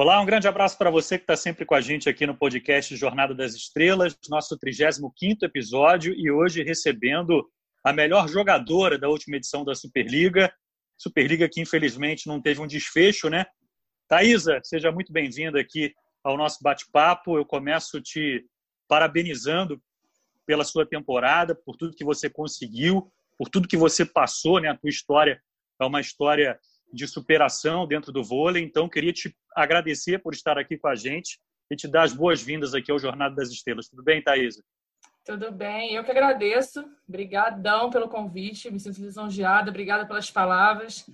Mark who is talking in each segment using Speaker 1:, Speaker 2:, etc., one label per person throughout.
Speaker 1: Olá, um grande abraço para você que está sempre com a gente aqui no podcast Jornada das Estrelas, nosso 35º episódio e hoje recebendo a melhor jogadora da última edição da Superliga, Superliga que infelizmente não teve um desfecho, né? Thaisa, seja muito bem-vinda aqui ao nosso bate-papo. Eu começo te parabenizando pela sua temporada, por tudo que você conseguiu, por tudo que você passou, né? A tua história é uma história de superação dentro do vôlei. Então, queria te agradecer por estar aqui com a gente e te dar as boas-vindas aqui ao Jornada das Estrelas. Tudo bem, Thaisa?
Speaker 2: Tudo bem, eu que agradeço. Obrigadão pelo convite, me sinto lisonjeada, obrigada pelas palavras.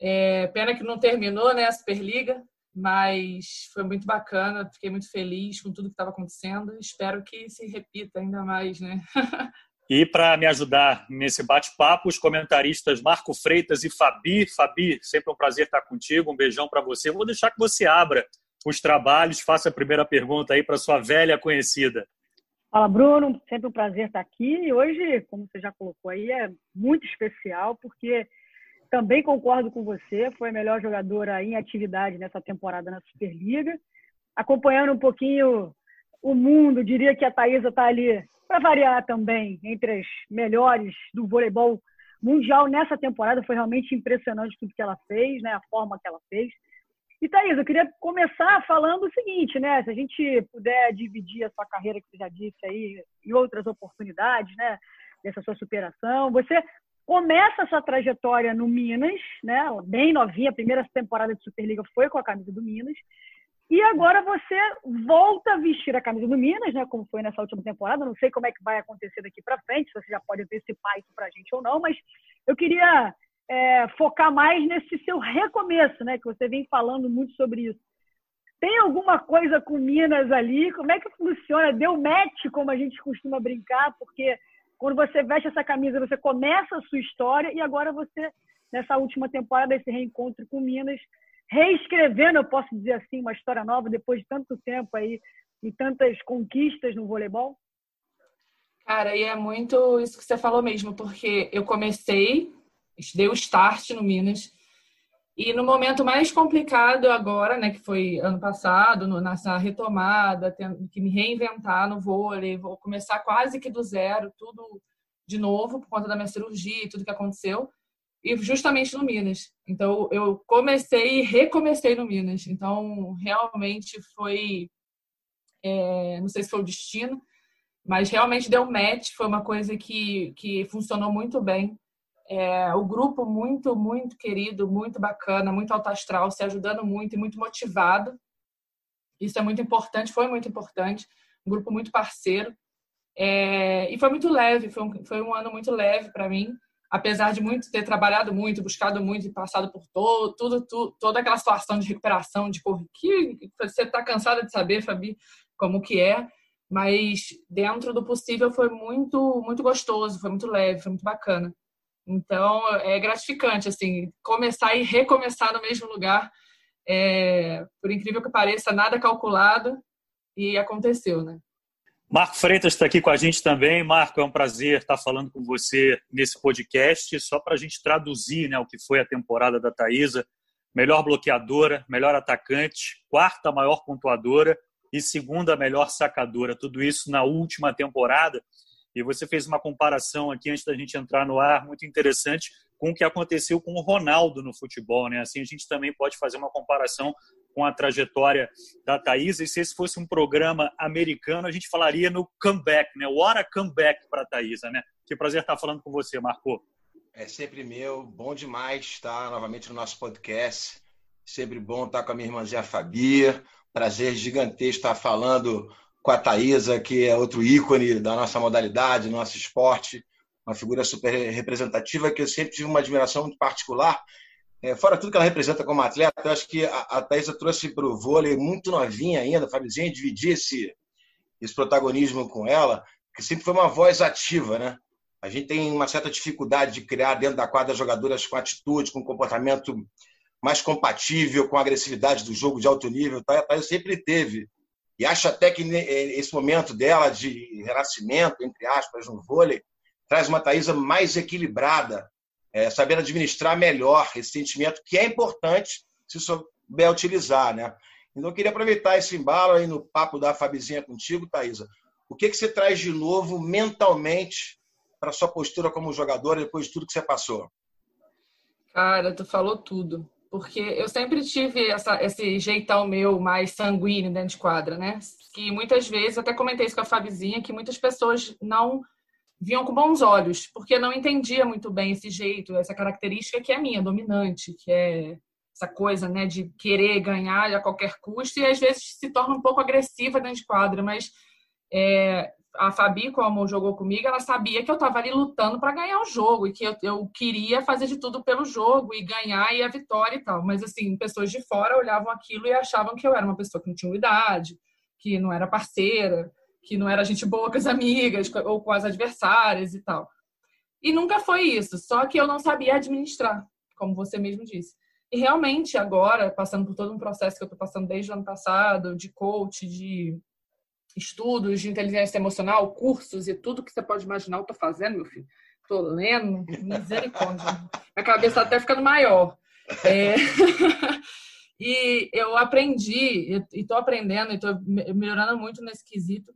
Speaker 2: É, pena que não terminou né, a Superliga, mas foi muito bacana, fiquei muito feliz com tudo que estava acontecendo. Espero que se repita ainda mais, né?
Speaker 1: E para me ajudar nesse bate-papo, os comentaristas Marco Freitas e Fabi. Fabi, sempre um prazer estar contigo. Um beijão para você. Vou deixar que você abra os trabalhos, faça a primeira pergunta aí para sua velha conhecida.
Speaker 3: Fala, Bruno. Sempre um prazer estar aqui. E hoje, como você já colocou aí, é muito especial, porque também concordo com você. Foi a melhor jogadora em atividade nessa temporada na Superliga. Acompanhando um pouquinho o mundo, diria que a Thaisa está ali para variar também, entre as melhores do voleibol mundial nessa temporada. Foi realmente impressionante tudo que ela fez, né? a forma que ela fez. E, Thaís, eu queria começar falando o seguinte, né? Se a gente puder dividir a sua carreira, que você já disse aí, em outras oportunidades, né? Dessa sua superação. Você começa a sua trajetória no Minas, né? Bem novinha, a primeira temporada de Superliga foi com a camisa do Minas. E agora você volta a vestir a camisa do Minas, né? Como foi nessa última temporada. Não sei como é que vai acontecer daqui para frente, se você já pode antecipar isso para a gente ou não, mas eu queria é, focar mais nesse seu recomeço, né? Que você vem falando muito sobre isso. Tem alguma coisa com Minas ali? Como é que funciona? Deu match, como a gente costuma brincar, porque quando você veste essa camisa, você começa a sua história e agora você, nessa última temporada, esse reencontro com Minas, reescrevendo, eu posso dizer assim, uma história nova depois de tanto tempo aí e tantas conquistas no voleibol?
Speaker 2: Cara, e é muito isso que você falou mesmo, porque eu comecei, dei o start no Minas, e no momento mais complicado agora, né, que foi ano passado, nessa retomada, tendo que me reinventar no vôlei, vou começar quase que do zero, tudo de novo, por conta da minha cirurgia e tudo que aconteceu e justamente no Minas. Então eu comecei e recomecei no Minas. Então realmente foi, é, não sei se foi o destino, mas realmente deu match. Foi uma coisa que que funcionou muito bem. É, o grupo muito muito querido, muito bacana, muito alto astral, se ajudando muito e muito motivado. Isso é muito importante, foi muito importante. Um grupo muito parceiro. É, e foi muito leve, foi um, foi um ano muito leve para mim apesar de muito ter trabalhado muito, buscado muito e passado por todo, tudo, tudo toda aquela situação de recuperação, de correr, que você está cansada de saber, Fabi, como que é, mas dentro do possível foi muito, muito gostoso, foi muito leve, foi muito bacana. Então é gratificante assim começar e recomeçar no mesmo lugar, é, por incrível que pareça, nada calculado e aconteceu, né?
Speaker 1: Marco Freitas está aqui com a gente também. Marco, é um prazer estar falando com você nesse podcast, só para a gente traduzir né, o que foi a temporada da Thaisa. Melhor bloqueadora, melhor atacante, quarta maior pontuadora e segunda melhor sacadora. Tudo isso na última temporada. E você fez uma comparação aqui antes da gente entrar no ar, muito interessante, com o que aconteceu com o Ronaldo no futebol. Né? Assim, a gente também pode fazer uma comparação com a trajetória da Thaís. E se esse fosse um programa americano, a gente falaria no comeback, né? What a comeback para a Thaisa, né? Que prazer estar falando com você, Marco.
Speaker 4: É sempre meu, bom demais estar novamente no nosso podcast. Sempre bom estar com a minha irmãzinha Fabi. Prazer gigantesco estar falando com a Thaisa, que é outro ícone da nossa modalidade, do nosso esporte. Uma figura super representativa que eu sempre tive uma admiração muito particular é, fora tudo que ela representa como atleta, eu acho que a, a Thaisa trouxe para o vôlei muito novinha ainda, Fabizinha, dividir esse, esse protagonismo com ela, que sempre foi uma voz ativa, né? A gente tem uma certa dificuldade de criar dentro da quadra jogadoras com atitude, com comportamento mais compatível com a agressividade do jogo de alto nível. A Thaisa sempre teve. E acho até que esse momento dela de renascimento, entre aspas, no vôlei, traz uma Thaisa mais equilibrada, é, saber administrar melhor esse sentimento, que é importante se souber utilizar. Né? Então, eu queria aproveitar esse embalo aí no papo da Fabizinha contigo, Thaisa. O que, que você traz de novo mentalmente para sua postura como jogadora depois de tudo que você passou?
Speaker 2: Cara, tu falou tudo. Porque eu sempre tive essa, esse jeitão meu mais sanguíneo dentro de quadra, né? Que muitas vezes, até comentei isso com a Fabizinha, que muitas pessoas não viam com bons olhos, porque não entendia muito bem esse jeito, essa característica que é minha, dominante, que é essa coisa, né, de querer ganhar a qualquer custo e às vezes se torna um pouco agressiva dentro de quadra, mas é, a Fabi, como jogou comigo, ela sabia que eu estava ali lutando para ganhar o jogo e que eu, eu, queria fazer de tudo pelo jogo e ganhar e a vitória e tal. Mas, assim, pessoas de fora olhavam aquilo e achavam que eu era uma pessoa que não tinha idade, que não era parceira, que não era gente boa com as amigas ou com as adversárias e tal. E nunca foi isso, só que eu não sabia administrar, como você mesmo disse. E realmente, agora, passando por todo um processo que eu estou passando desde o ano passado, de coach, de estudos de inteligência emocional, cursos e tudo que você pode imaginar, eu tô fazendo, meu filho. Tô lendo, misericórdia. Minha cabeça tá até ficando maior. É... e eu aprendi, e tô aprendendo, e tô melhorando muito nesse quesito.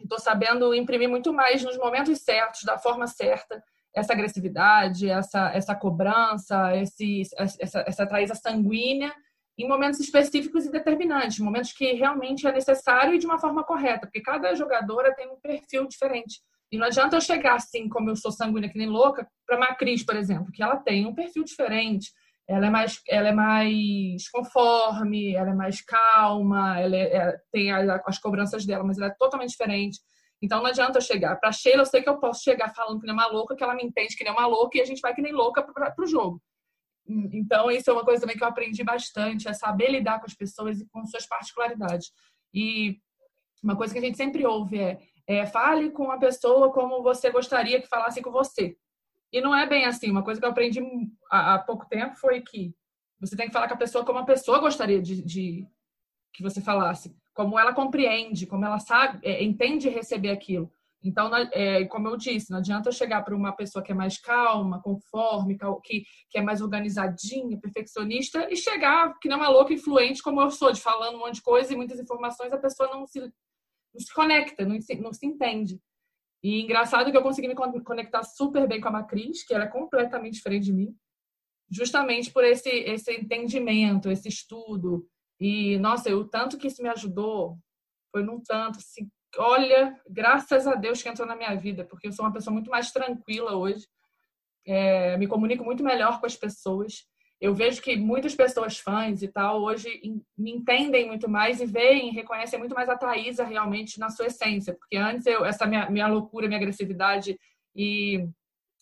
Speaker 2: E tô sabendo imprimir muito mais nos momentos certos, da forma certa, essa agressividade, essa, essa cobrança, esse, essa, essa traísa sanguínea em momentos específicos e determinantes, momentos que realmente é necessário e de uma forma correta, porque cada jogadora tem um perfil diferente. E não adianta eu chegar assim, como eu sou sanguínea que nem louca, para Macris, por exemplo, que ela tem um perfil diferente. Ela é mais, ela é mais conforme, ela é mais calma, ela, é, ela tem as, as cobranças dela, mas ela é totalmente diferente. Então não adianta eu chegar. Para Sheila, eu sei que eu posso chegar falando que nem uma louca, que ela me entende que nem uma louca e a gente vai que nem louca para o jogo. Então, isso é uma coisa também que eu aprendi bastante, é saber lidar com as pessoas e com suas particularidades. E uma coisa que a gente sempre ouve é, é fale com a pessoa como você gostaria que falasse com você. E não é bem assim. Uma coisa que eu aprendi há, há pouco tempo foi que você tem que falar com a pessoa como a pessoa gostaria de, de que você falasse, como ela compreende, como ela sabe, é, entende receber aquilo. Então, é, como eu disse, não adianta eu chegar para uma pessoa que é mais calma, conforme, que, que é mais organizadinha, perfeccionista, e chegar que não é louca influente como eu sou, de falando um monte de coisa e muitas informações, a pessoa não se, não se conecta, não se, não se entende. E engraçado que eu consegui me conectar super bem com a Macris, que ela é completamente diferente de mim, justamente por esse, esse entendimento, esse estudo. E, nossa, o tanto que isso me ajudou foi num tanto, assim, olha, graças a Deus que entrou na minha vida, porque eu sou uma pessoa muito mais tranquila hoje, é, me comunico muito melhor com as pessoas. Eu vejo que muitas pessoas fãs e tal hoje me entendem muito mais e veem, reconhecem muito mais a Thaisa realmente na sua essência, porque antes eu, essa minha, minha loucura, minha agressividade e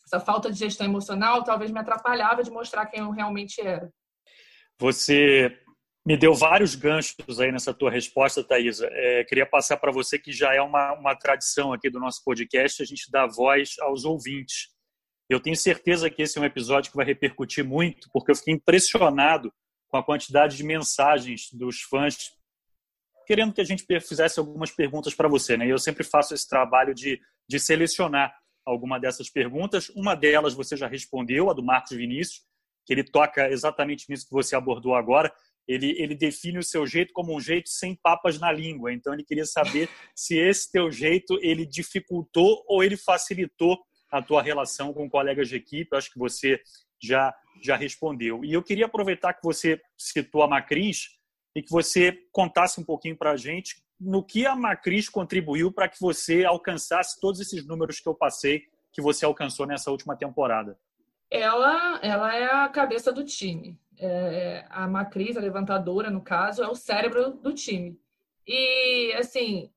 Speaker 2: essa falta de gestão emocional talvez me atrapalhava de mostrar quem eu realmente era.
Speaker 1: Você me deu vários ganchos aí nessa tua resposta, Thaisa. É, queria passar para você que já é uma, uma tradição aqui do nosso podcast, a gente dá voz aos ouvintes. Eu tenho certeza que esse é um episódio que vai repercutir muito, porque eu fiquei impressionado com a quantidade de mensagens dos fãs querendo que a gente fizesse algumas perguntas para você. Né? Eu sempre faço esse trabalho de, de selecionar alguma dessas perguntas. Uma delas você já respondeu, a do Marcos Vinícius, que ele toca exatamente nisso que você abordou agora ele, ele define o seu jeito como um jeito sem papas na língua. Então ele queria saber se esse teu jeito ele dificultou ou ele facilitou a tua relação com colegas de equipe. Acho que você já já respondeu. E eu queria aproveitar que você citou a Macris e que você contasse um pouquinho para a gente no que a Macris contribuiu para que você alcançasse todos esses números que eu passei que você alcançou nessa última temporada.
Speaker 2: Ela, ela é a cabeça do time é, a matriz, a levantadora, no caso, é o cérebro do time. E, assim,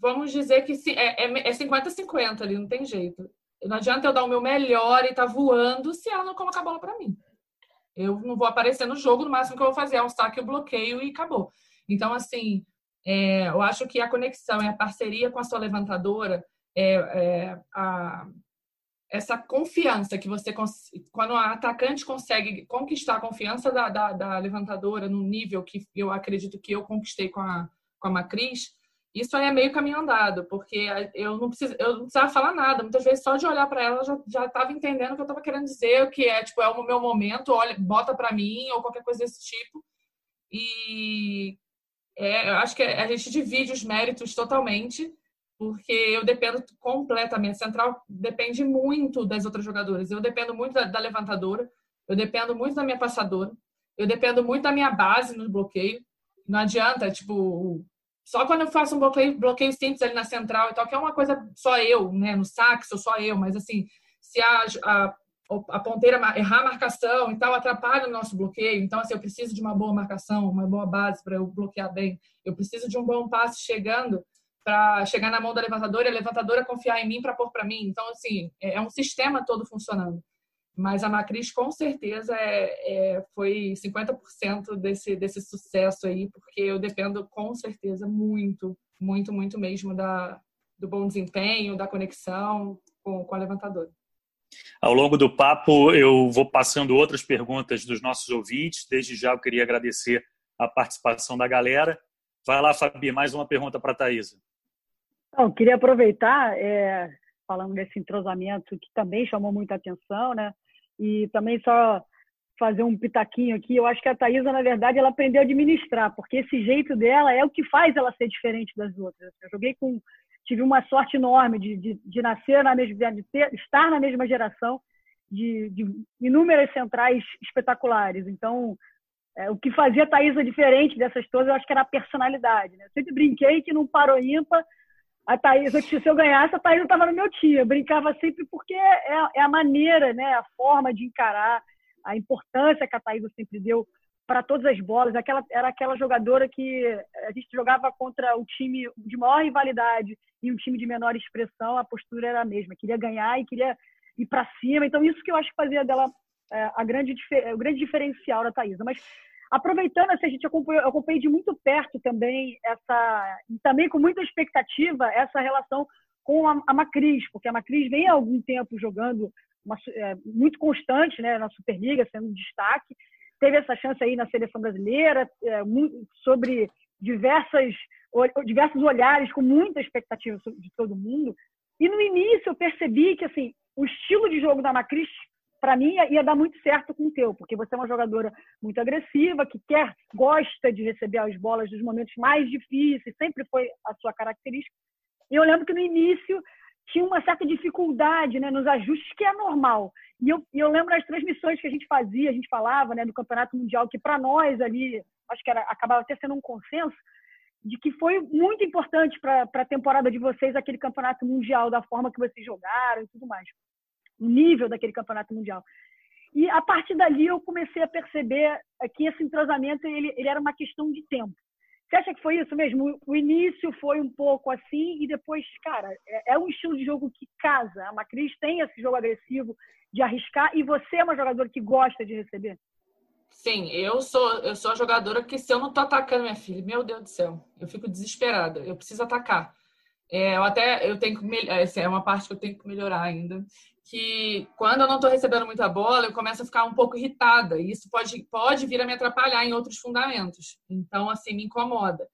Speaker 2: vamos dizer que é, é 50-50 ali, não tem jeito. Não adianta eu dar o meu melhor e tá voando se ela não colocar a bola para mim. Eu não vou aparecer no jogo, no máximo que eu vou fazer é um saque, o bloqueio e acabou. Então, assim, é, eu acho que a conexão e a parceria com a sua levantadora, é, é a, essa confiança que você quando a atacante consegue conquistar a confiança da, da, da, levantadora no nível que eu acredito que eu conquistei com a com a Macris isso aí é meio caminho andado porque eu não eu não precisava falar nada muitas vezes só de olhar para ela já já estava entendendo o que eu estava querendo dizer o que é tipo é o meu momento olha bota para mim ou qualquer coisa desse tipo e é, eu acho que a gente divide os méritos totalmente, porque eu dependo completamente. Central depende muito das outras jogadoras. Eu dependo muito da, da levantadora, eu dependo muito da minha passadora, eu dependo muito da minha base no bloqueio. Não adianta, tipo, só quando eu faço um bloqueio, bloqueio simples ali na central e tal, que é uma coisa só eu, né? No sax, sou só eu, mas assim, se a, a, a ponteira errar a marcação e tal, atrapalha o nosso bloqueio. Então, assim, eu preciso de uma boa marcação, uma boa base para eu bloquear bem. Eu preciso de um bom passe chegando para chegar na mão da levantadora e a levantadora confiar em mim para pôr para mim. Então, assim, é, é um sistema todo funcionando. Mas a Macris, com certeza, é, é, foi 50% desse, desse sucesso aí, porque eu dependo, com certeza, muito, muito, muito mesmo da, do bom desempenho, da conexão com, com a levantadora.
Speaker 1: Ao longo do papo, eu vou passando outras perguntas dos nossos ouvintes. Desde já, eu queria agradecer a participação da galera. Vai lá, Fabi, mais uma pergunta para a Thaisa.
Speaker 3: Então, queria aproveitar, é, falando desse entrosamento que também chamou muita atenção, né? E também só fazer um pitaquinho aqui. Eu acho que a Thaisa, na verdade, ela aprendeu a administrar, porque esse jeito dela é o que faz ela ser diferente das outras. Eu joguei com. Tive uma sorte enorme de, de, de nascer na mesma. de ter, estar na mesma geração de, de inúmeras centrais espetaculares. Então, é, o que fazia a Thaisa diferente dessas todas, eu acho que era a personalidade. Né? Eu sempre brinquei que não parou ímpar a Thaís, se eu ganhasse, a Thaís não estava no meu time. Eu brincava sempre porque é, é, a maneira, né, a forma de encarar, a importância que a Thaís sempre deu para todas as bolas. Aquela, era aquela jogadora que a gente jogava contra o time de maior rivalidade e um time de menor expressão, a postura era a mesma. Queria ganhar e queria ir para cima. Então, isso que eu acho que fazia dela é, a grande, o grande diferencial da Thaís. Mas Aproveitando, assim, a gente acompanhou, acompanhei de muito perto também essa, também com muita expectativa, essa relação com a, a Macris, porque a Macris vem há algum tempo jogando uma, é, muito constante né, na Superliga, sendo um destaque. Teve essa chance aí na seleção brasileira, é, muito, sobre diversas, diversos olhares, com muita expectativa de todo mundo. E no início eu percebi que assim, o estilo de jogo da Macris para mim ia, dar muito certo com o teu, porque você é uma jogadora muito agressiva, que quer, gosta de receber as bolas nos momentos mais difíceis, sempre foi a sua característica. E eu lembro que no início tinha uma certa dificuldade né, nos ajustes, que é normal. E eu, eu lembro das transmissões que a gente fazia, a gente falava né, do Campeonato Mundial, que para nós ali, acho que era, acabava até sendo um consenso, de que foi muito importante para a temporada de vocês aquele Campeonato Mundial, da forma que vocês jogaram e tudo mais nível daquele campeonato mundial. E a partir dali eu comecei a perceber que esse entrosamento ele, ele era uma questão de tempo. Você acha que foi isso mesmo? O início foi um pouco assim e depois, cara, é, é um estilo de jogo que casa. A Macris tem esse jogo agressivo de arriscar e você é uma jogadora que gosta de receber?
Speaker 2: Sim, eu sou eu sou a jogadora que se eu não tô atacando minha filha, meu Deus do céu, eu fico desesperada. Eu preciso atacar. É, eu até eu tenho que essa é uma parte que eu tenho que melhorar ainda que quando eu não estou recebendo muita bola, eu começo a ficar um pouco irritada. E isso pode, pode vir a me atrapalhar em outros fundamentos. Então, assim, me incomoda.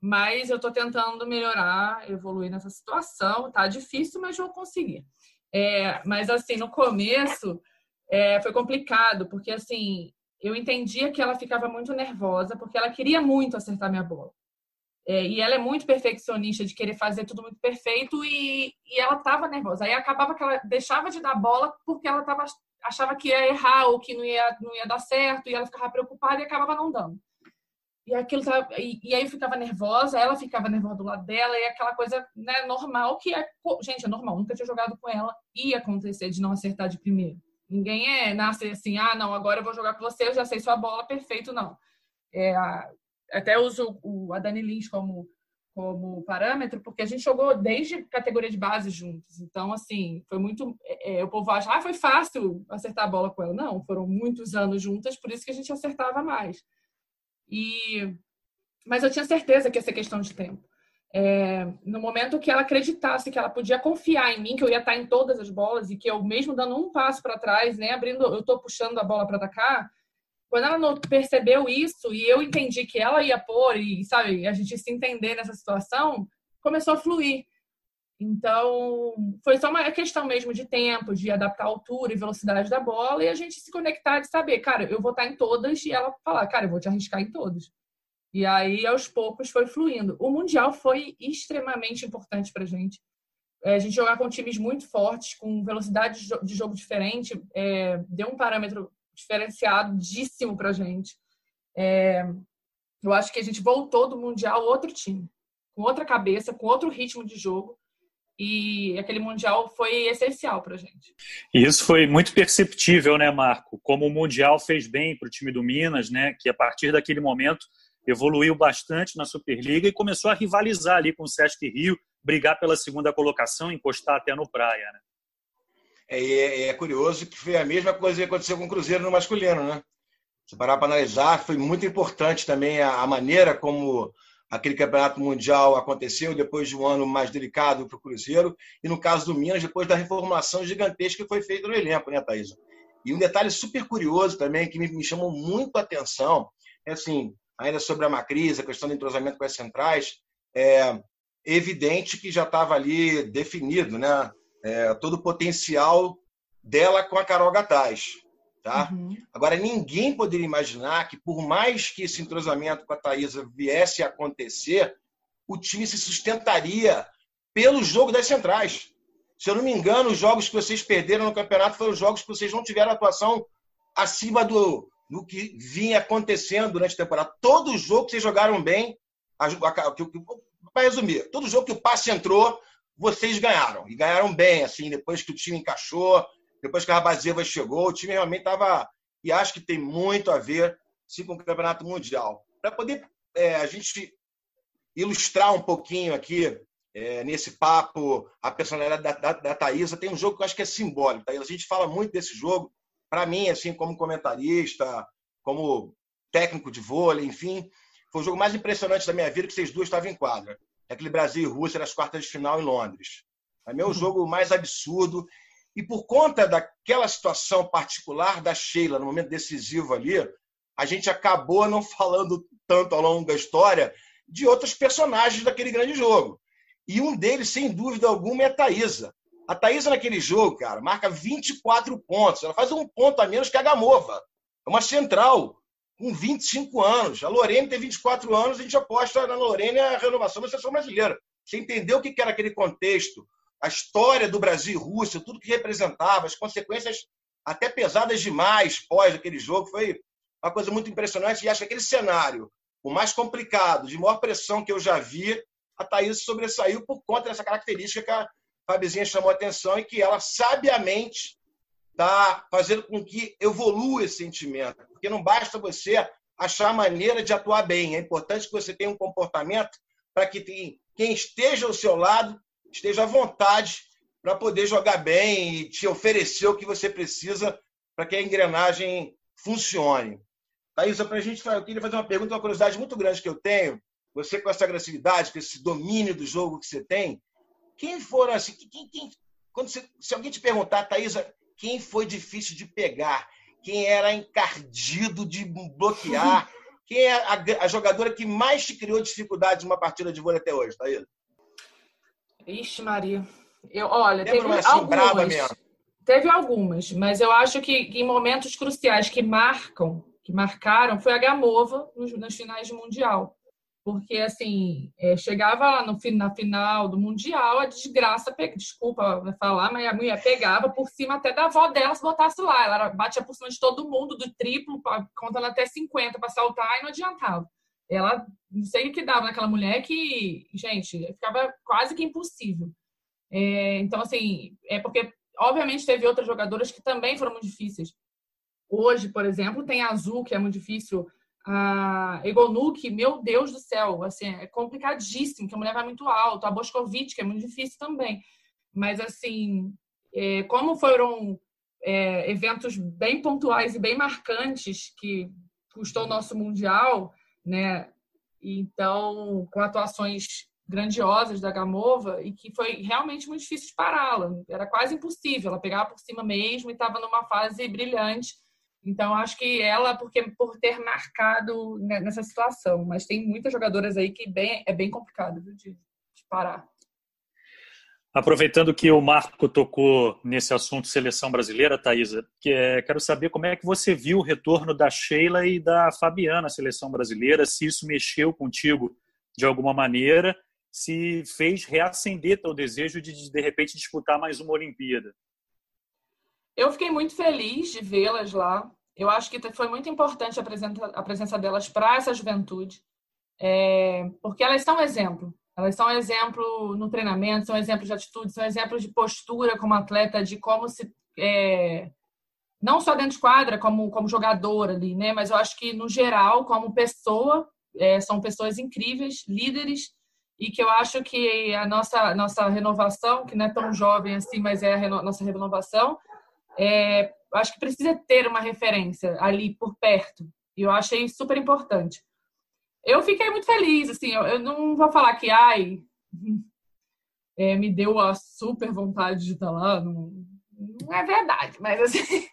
Speaker 2: Mas eu estou tentando melhorar, evoluir nessa situação. Tá difícil, mas vou conseguir. É, mas, assim, no começo é, foi complicado, porque, assim, eu entendia que ela ficava muito nervosa, porque ela queria muito acertar minha bola. É, e ela é muito perfeccionista de querer fazer tudo muito perfeito e, e ela estava nervosa. Aí acabava que ela deixava de dar bola porque ela tava, achava que ia errar ou que não ia, não ia dar certo e ela ficava preocupada e acabava não dando. E, aquilo tava, e, e aí ficava nervosa, ela ficava nervosa do lado dela e aquela coisa né, normal que é. Gente, é normal, nunca tinha jogado com ela, ia acontecer de não acertar de primeiro. Ninguém é nasce assim, ah, não, agora eu vou jogar com você, eu já sei sua bola, perfeito, não. É, até uso o, a Dani Lins como, como parâmetro, porque a gente jogou desde categoria de base juntos. Então, assim, foi muito. É, é, o povo acha, ah, foi fácil acertar a bola com ela. Não, foram muitos anos juntas, por isso que a gente acertava mais. E, mas eu tinha certeza que ia ser questão de tempo. É, no momento que ela acreditasse que ela podia confiar em mim, que eu ia estar em todas as bolas e que eu mesmo dando um passo para trás, né, abrindo, eu estou puxando a bola para atacar, quando ela percebeu isso e eu entendi que ela ia pôr e, sabe, a gente se entender nessa situação, começou a fluir. Então, foi só uma questão mesmo de tempo, de adaptar a altura e velocidade da bola e a gente se conectar de saber, cara, eu vou estar em todas e ela falar, cara, eu vou te arriscar em todas. E aí, aos poucos, foi fluindo. O Mundial foi extremamente importante para gente. É, a gente jogar com times muito fortes, com velocidade de jogo diferente, é, deu um parâmetro diferenciadíssimo para a gente. É, eu acho que a gente voltou do Mundial outro time, com outra cabeça, com outro ritmo de jogo. E aquele Mundial foi essencial para a gente.
Speaker 1: E isso foi muito perceptível, né, Marco? Como o Mundial fez bem para o time do Minas, né? Que a partir daquele momento evoluiu bastante na Superliga e começou a rivalizar ali com o Sesc Rio, brigar pela segunda colocação, encostar até no Praia, né?
Speaker 4: É, é, é curioso que foi a mesma coisa que aconteceu com o Cruzeiro no masculino, né? Se parar para analisar, foi muito importante também a, a maneira como aquele campeonato mundial aconteceu depois de um ano mais delicado para o Cruzeiro e no caso do Minas depois da reformulação gigantesca que foi feita no elenco, né, Thaís? E um detalhe super curioso também que me, me chamou muito a atenção é assim, ainda sobre a Macris, a questão do entrosamento com as centrais, é evidente que já estava ali definido, né? É, todo o potencial dela com a Carol Gataz. Tá? Uhum. Agora, ninguém poderia imaginar que, por mais que esse entrosamento com a Thaisa viesse a acontecer, o time se sustentaria pelo jogo das centrais. Se eu não me engano, os jogos que vocês perderam no campeonato foram os jogos que vocês não tiveram atuação acima do, que vinha acontecendo durante a temporada. Todo jogo que vocês jogaram bem, para resumir, todo jogo que o passe entrou, vocês ganharam. E ganharam bem, assim, depois que o time encaixou, depois que a Rabazeva chegou, o time realmente estava. E acho que tem muito a ver sim, com o Campeonato Mundial. Para poder é, a gente ilustrar um pouquinho aqui é, nesse papo a personalidade da, da, da Thaisa, tem um jogo que eu acho que é simbólico. Thaisa. A gente fala muito desse jogo. Para mim, assim, como comentarista, como técnico de vôlei, enfim, foi o jogo mais impressionante da minha vida que vocês duas estavam em quadra. É aquele Brasil e Rússia nas quartas de final em Londres. É meu uhum. jogo mais absurdo e por conta daquela situação particular da Sheila, no momento decisivo ali, a gente acabou não falando tanto ao longo da história de outros personagens daquele grande jogo. E um deles, sem dúvida alguma, é a Thaisa. A Thaisa, naquele jogo, cara, marca 24 pontos. Ela faz um ponto a menos que a Gamova. É uma central, com 25 anos. A Lorene tem 24 anos, a gente aposta na Lorene a renovação da seleção brasileira. Você entendeu o que era aquele contexto, a história do Brasil e Rússia, tudo que representava, as consequências até pesadas demais pós aquele jogo, foi uma coisa muito impressionante. E acho que aquele cenário, o mais complicado, de maior pressão que eu já vi, a Thaís sobressaiu por conta dessa característica que a Fabizinha chamou a atenção e que ela sabiamente está fazendo com que evolua esse sentimento. Porque não basta você achar a maneira de atuar bem, é importante que você tenha um comportamento para que quem esteja ao seu lado esteja à vontade para poder jogar bem e te oferecer o que você precisa para que a engrenagem funcione. Thaisa, para a gente, eu queria fazer uma pergunta, uma curiosidade muito grande que eu tenho. Você, com essa agressividade, com esse domínio do jogo que você tem, quem foram assim? Quem, quem, quando você, se alguém te perguntar, Thaisa, quem foi difícil de pegar? Quem era encardido de bloquear? Quem é a, a jogadora que mais te criou dificuldade numa partida de vôlei até hoje, Thaisa?
Speaker 2: Ixi, Maria. Eu, olha, teve assim, algumas. Teve algumas, mas eu acho que, que, em momentos cruciais que marcam, que marcaram, foi a Gamova nos, nas finais de Mundial. Porque, assim, é, chegava lá no, na final do Mundial, a desgraça, desculpa falar, mas a mulher pegava por cima até da avó dela se botasse lá. Ela batia por cima de todo mundo, do triplo, contando até 50 para saltar e não adiantava ela não sei o que dava naquela mulher que, gente, ficava quase que impossível. É, então, assim, é porque, obviamente, teve outras jogadoras que também foram muito difíceis. Hoje, por exemplo, tem a Azul, que é muito difícil. A Egonuk, meu Deus do céu, assim, é complicadíssimo, que a mulher vai muito alto. A Boscovitch, que é muito difícil também. Mas, assim, é, como foram é, eventos bem pontuais e bem marcantes que custou o nosso Mundial, né? Então, com atuações grandiosas da Gamova e que foi realmente muito difícil de pará-la. Era quase impossível. Ela pegava por cima mesmo e estava numa fase brilhante. Então, acho que ela, porque por ter marcado nessa situação, mas tem muitas jogadoras aí que bem, é bem complicado viu, de, de parar.
Speaker 1: Aproveitando que o Marco tocou nesse assunto seleção brasileira, Thaisa, que é, quero saber como é que você viu o retorno da Sheila e da Fabiana à seleção brasileira, se isso mexeu contigo de alguma maneira, se fez reacender o desejo de, de repente, disputar mais uma Olimpíada.
Speaker 2: Eu fiquei muito feliz de vê-las lá. Eu acho que foi muito importante a presença, a presença delas para essa juventude, é, porque elas são exemplo. Elas são exemplo no treinamento, são exemplos de atitude, são exemplos de postura como atleta, de como se. É, não só dentro de quadra, como, como jogador ali, né? Mas eu acho que, no geral, como pessoa, é, são pessoas incríveis, líderes, e que eu acho que a nossa, nossa renovação, que não é tão jovem assim, mas é a reno, nossa renovação, é, acho que precisa ter uma referência ali por perto. E eu achei super importante eu fiquei muito feliz, assim, eu, eu não vou falar que, ai, é, me deu a super vontade de estar lá, não, não é verdade, mas assim,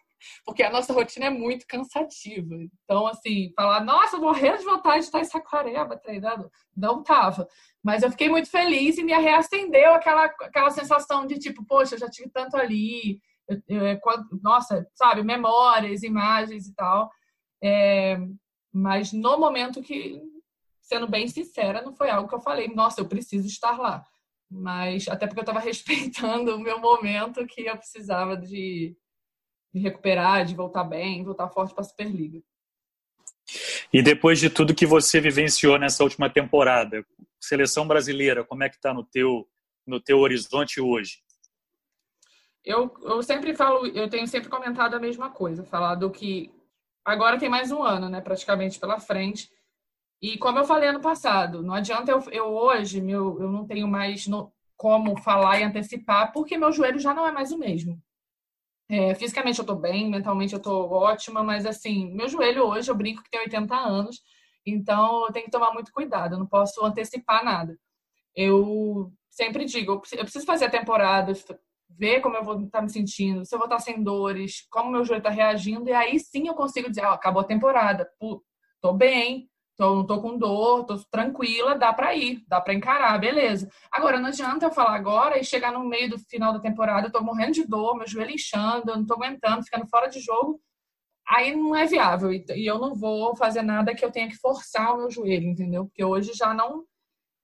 Speaker 2: porque a nossa rotina é muito cansativa. Então, assim, falar, nossa, morrendo de vontade de estar em Saquarema treinando, não tava. Mas eu fiquei muito feliz e me reacendeu aquela, aquela sensação de tipo, poxa, eu já tive tanto ali, nossa, sabe, memórias, imagens e tal. É, mas no momento que sendo bem sincera, não foi algo que eu falei, nossa, eu preciso estar lá. Mas até porque eu estava respeitando o meu momento que eu precisava de, de recuperar, de voltar bem, voltar forte para a Superliga.
Speaker 1: E depois de tudo que você vivenciou nessa última temporada, seleção brasileira, como é que está no teu no teu horizonte hoje?
Speaker 2: Eu, eu sempre falo, eu tenho sempre comentado a mesma coisa, falado que agora tem mais um ano, né, praticamente pela frente. E como eu falei ano passado, não adianta eu, eu hoje, meu, eu não tenho mais no, como falar e antecipar, porque meu joelho já não é mais o mesmo. É, fisicamente eu tô bem, mentalmente eu tô ótima, mas assim, meu joelho hoje, eu brinco que tem 80 anos, então eu tenho que tomar muito cuidado, eu não posso antecipar nada. Eu sempre digo, eu preciso fazer a temporada, ver como eu vou estar me sentindo, se eu vou estar sem dores, como meu joelho está reagindo, e aí sim eu consigo dizer, ó, acabou a temporada, tô bem, Tô, não tô com dor, tô tranquila, dá para ir, dá para encarar, beleza. Agora, não adianta eu falar agora e chegar no meio do final da temporada, eu tô morrendo de dor, meu joelho inchando, eu não tô aguentando, ficando fora de jogo. Aí não é viável e eu não vou fazer nada que eu tenha que forçar o meu joelho, entendeu? Porque hoje já não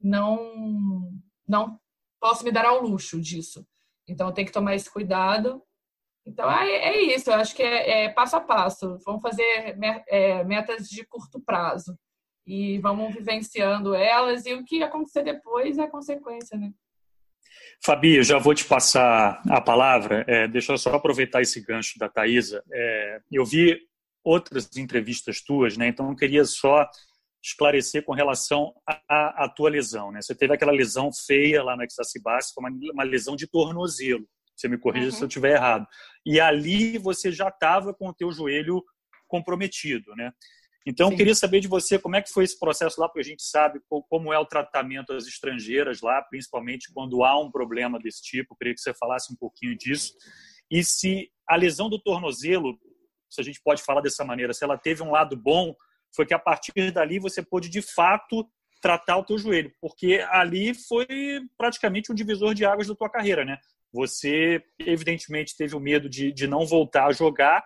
Speaker 2: não não posso me dar ao luxo disso. Então tenho que tomar esse cuidado. Então é, é isso, eu acho que é, é passo a passo. Vamos fazer é, metas de curto prazo e vamos vivenciando elas e o que acontecer depois é consequência, né?
Speaker 1: Fabi, eu já vou te passar a palavra. É, deixa eu só aproveitar esse gancho da Thaisa. É, eu vi outras entrevistas tuas, né? Então eu queria só esclarecer com relação à, tua lesão, né? Você teve aquela lesão feia lá no Exacibas, foi uma, uma lesão de tornozelo. Você me corrija uhum. se eu estiver errado. E ali você já estava com o teu joelho comprometido, né? Então, Sim. eu queria saber de você como é que foi esse processo lá, porque a gente sabe como é o tratamento às estrangeiras lá, principalmente quando há um problema desse tipo. Eu queria que você falasse um pouquinho disso. E se a lesão do tornozelo, se a gente pode falar dessa maneira, se ela teve um lado bom, foi que a partir dali você pôde, de fato, tratar o teu joelho, porque ali foi praticamente um divisor de águas da tua carreira, né? Você, evidentemente, teve o medo de, de não voltar a jogar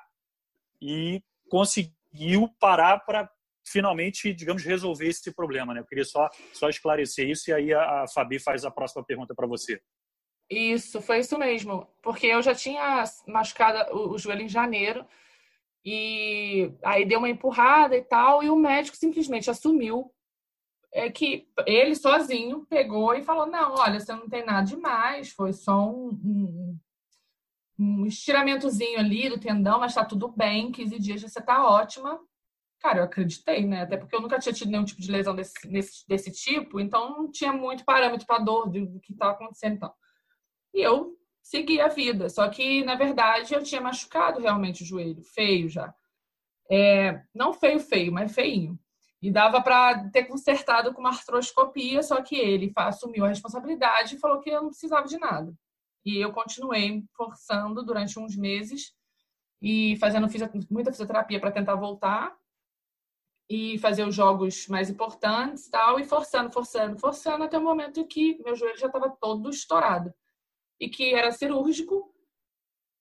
Speaker 1: e conseguiu parar para finalmente, digamos, resolver esse problema. Né? Eu queria só, só esclarecer isso e aí a, a Fabi faz a próxima pergunta para você.
Speaker 2: Isso, foi isso mesmo. Porque eu já tinha machucado o, o joelho em janeiro e aí deu uma empurrada e tal, e o médico simplesmente assumiu é que ele sozinho pegou e falou: Não, olha, você não tem nada demais, foi só um, um, um estiramentozinho ali do tendão, mas tá tudo bem, 15 dias você tá ótima. Cara, eu acreditei, né? Até porque eu nunca tinha tido nenhum tipo de lesão desse, desse, desse tipo, então não tinha muito parâmetro para dor do que estava acontecendo e tal. E eu segui a vida. Só que, na verdade, eu tinha machucado realmente o joelho, feio já. É, não feio, feio, mas feinho. E dava para ter consertado com uma artroscopia, só que ele assumiu a responsabilidade e falou que eu não precisava de nada. E eu continuei forçando durante uns meses e fazendo muita fisioterapia para tentar voltar e fazer os jogos mais importantes tal e forçando, forçando, forçando até o momento que meu joelho já estava todo estourado. E que era cirúrgico.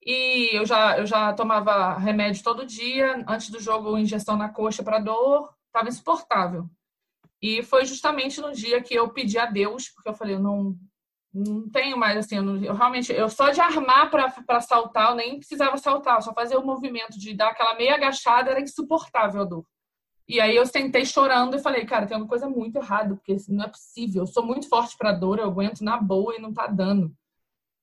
Speaker 2: E eu já, eu já tomava remédio todo dia, antes do jogo, injeção na coxa para dor, estava insuportável. E foi justamente no dia que eu pedi a Deus, porque eu falei, eu não, não tenho mais assim, eu, não, eu realmente, eu só de armar para saltar, eu nem precisava saltar, só fazer o movimento de dar aquela meia agachada era insuportável a dor. E aí eu sentei chorando e falei, cara, tem uma coisa muito errada, porque não é possível. Eu sou muito forte para dor, eu aguento na boa e não tá dando.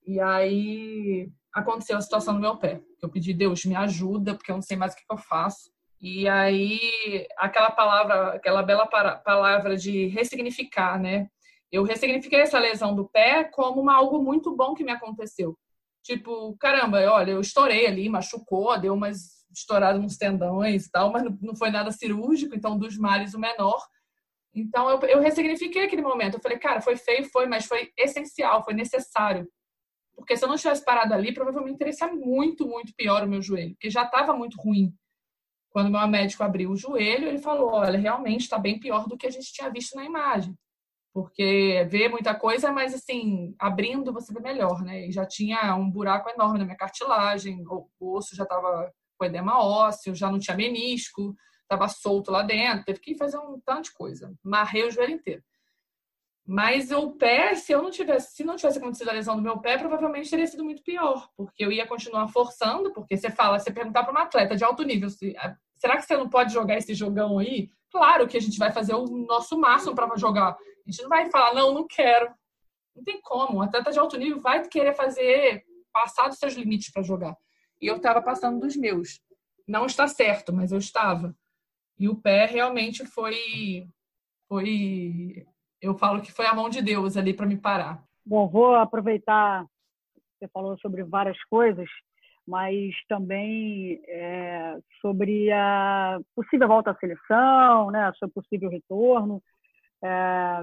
Speaker 2: E aí aconteceu a situação no meu pé. Eu pedi, Deus, me ajuda, porque eu não sei mais o que eu faço. E aí, aquela palavra, aquela bela palavra de ressignificar, né? Eu ressignifiquei essa lesão do pé como uma, algo muito bom que me aconteceu. Tipo, caramba, olha, eu estourei ali, machucou, deu umas estouradas nos tendões e tal, mas não foi nada cirúrgico, então dos males o menor. Então eu, eu ressignifiquei aquele momento. Eu falei, cara, foi feio, foi, mas foi essencial, foi necessário. Porque se eu não tivesse parado ali, provavelmente teria sido muito, muito pior o meu joelho, porque já estava muito ruim. Quando meu médico abriu o joelho, ele falou: olha, realmente está bem pior do que a gente tinha visto na imagem. Porque vê muita coisa, mas assim, abrindo você vê melhor, né? E já tinha um buraco enorme na minha cartilagem, o osso já estava com edema ósseo, já não tinha menisco, estava solto lá dentro, teve que fazer um tanto de coisa. Marrei o joelho inteiro. Mas o pé, se eu não tivesse, se não tivesse acontecido a lesão do meu pé, provavelmente teria sido muito pior, porque eu ia continuar forçando, porque você fala, você perguntar para uma atleta de alto nível, ah, será que você não pode jogar esse jogão aí? Claro que a gente vai fazer o nosso máximo para jogar. A gente não vai falar, não, não quero. Não tem como. Um atleta de alto nível vai querer fazer, passar dos seus limites para jogar. E eu estava passando dos meus. Não está certo, mas eu estava. E o pé realmente foi foi eu falo que foi a mão de Deus ali para me parar.
Speaker 3: Bom, vou aproveitar, você falou sobre várias coisas, mas também é, sobre a possível volta à seleção, né, sobre possível retorno. É,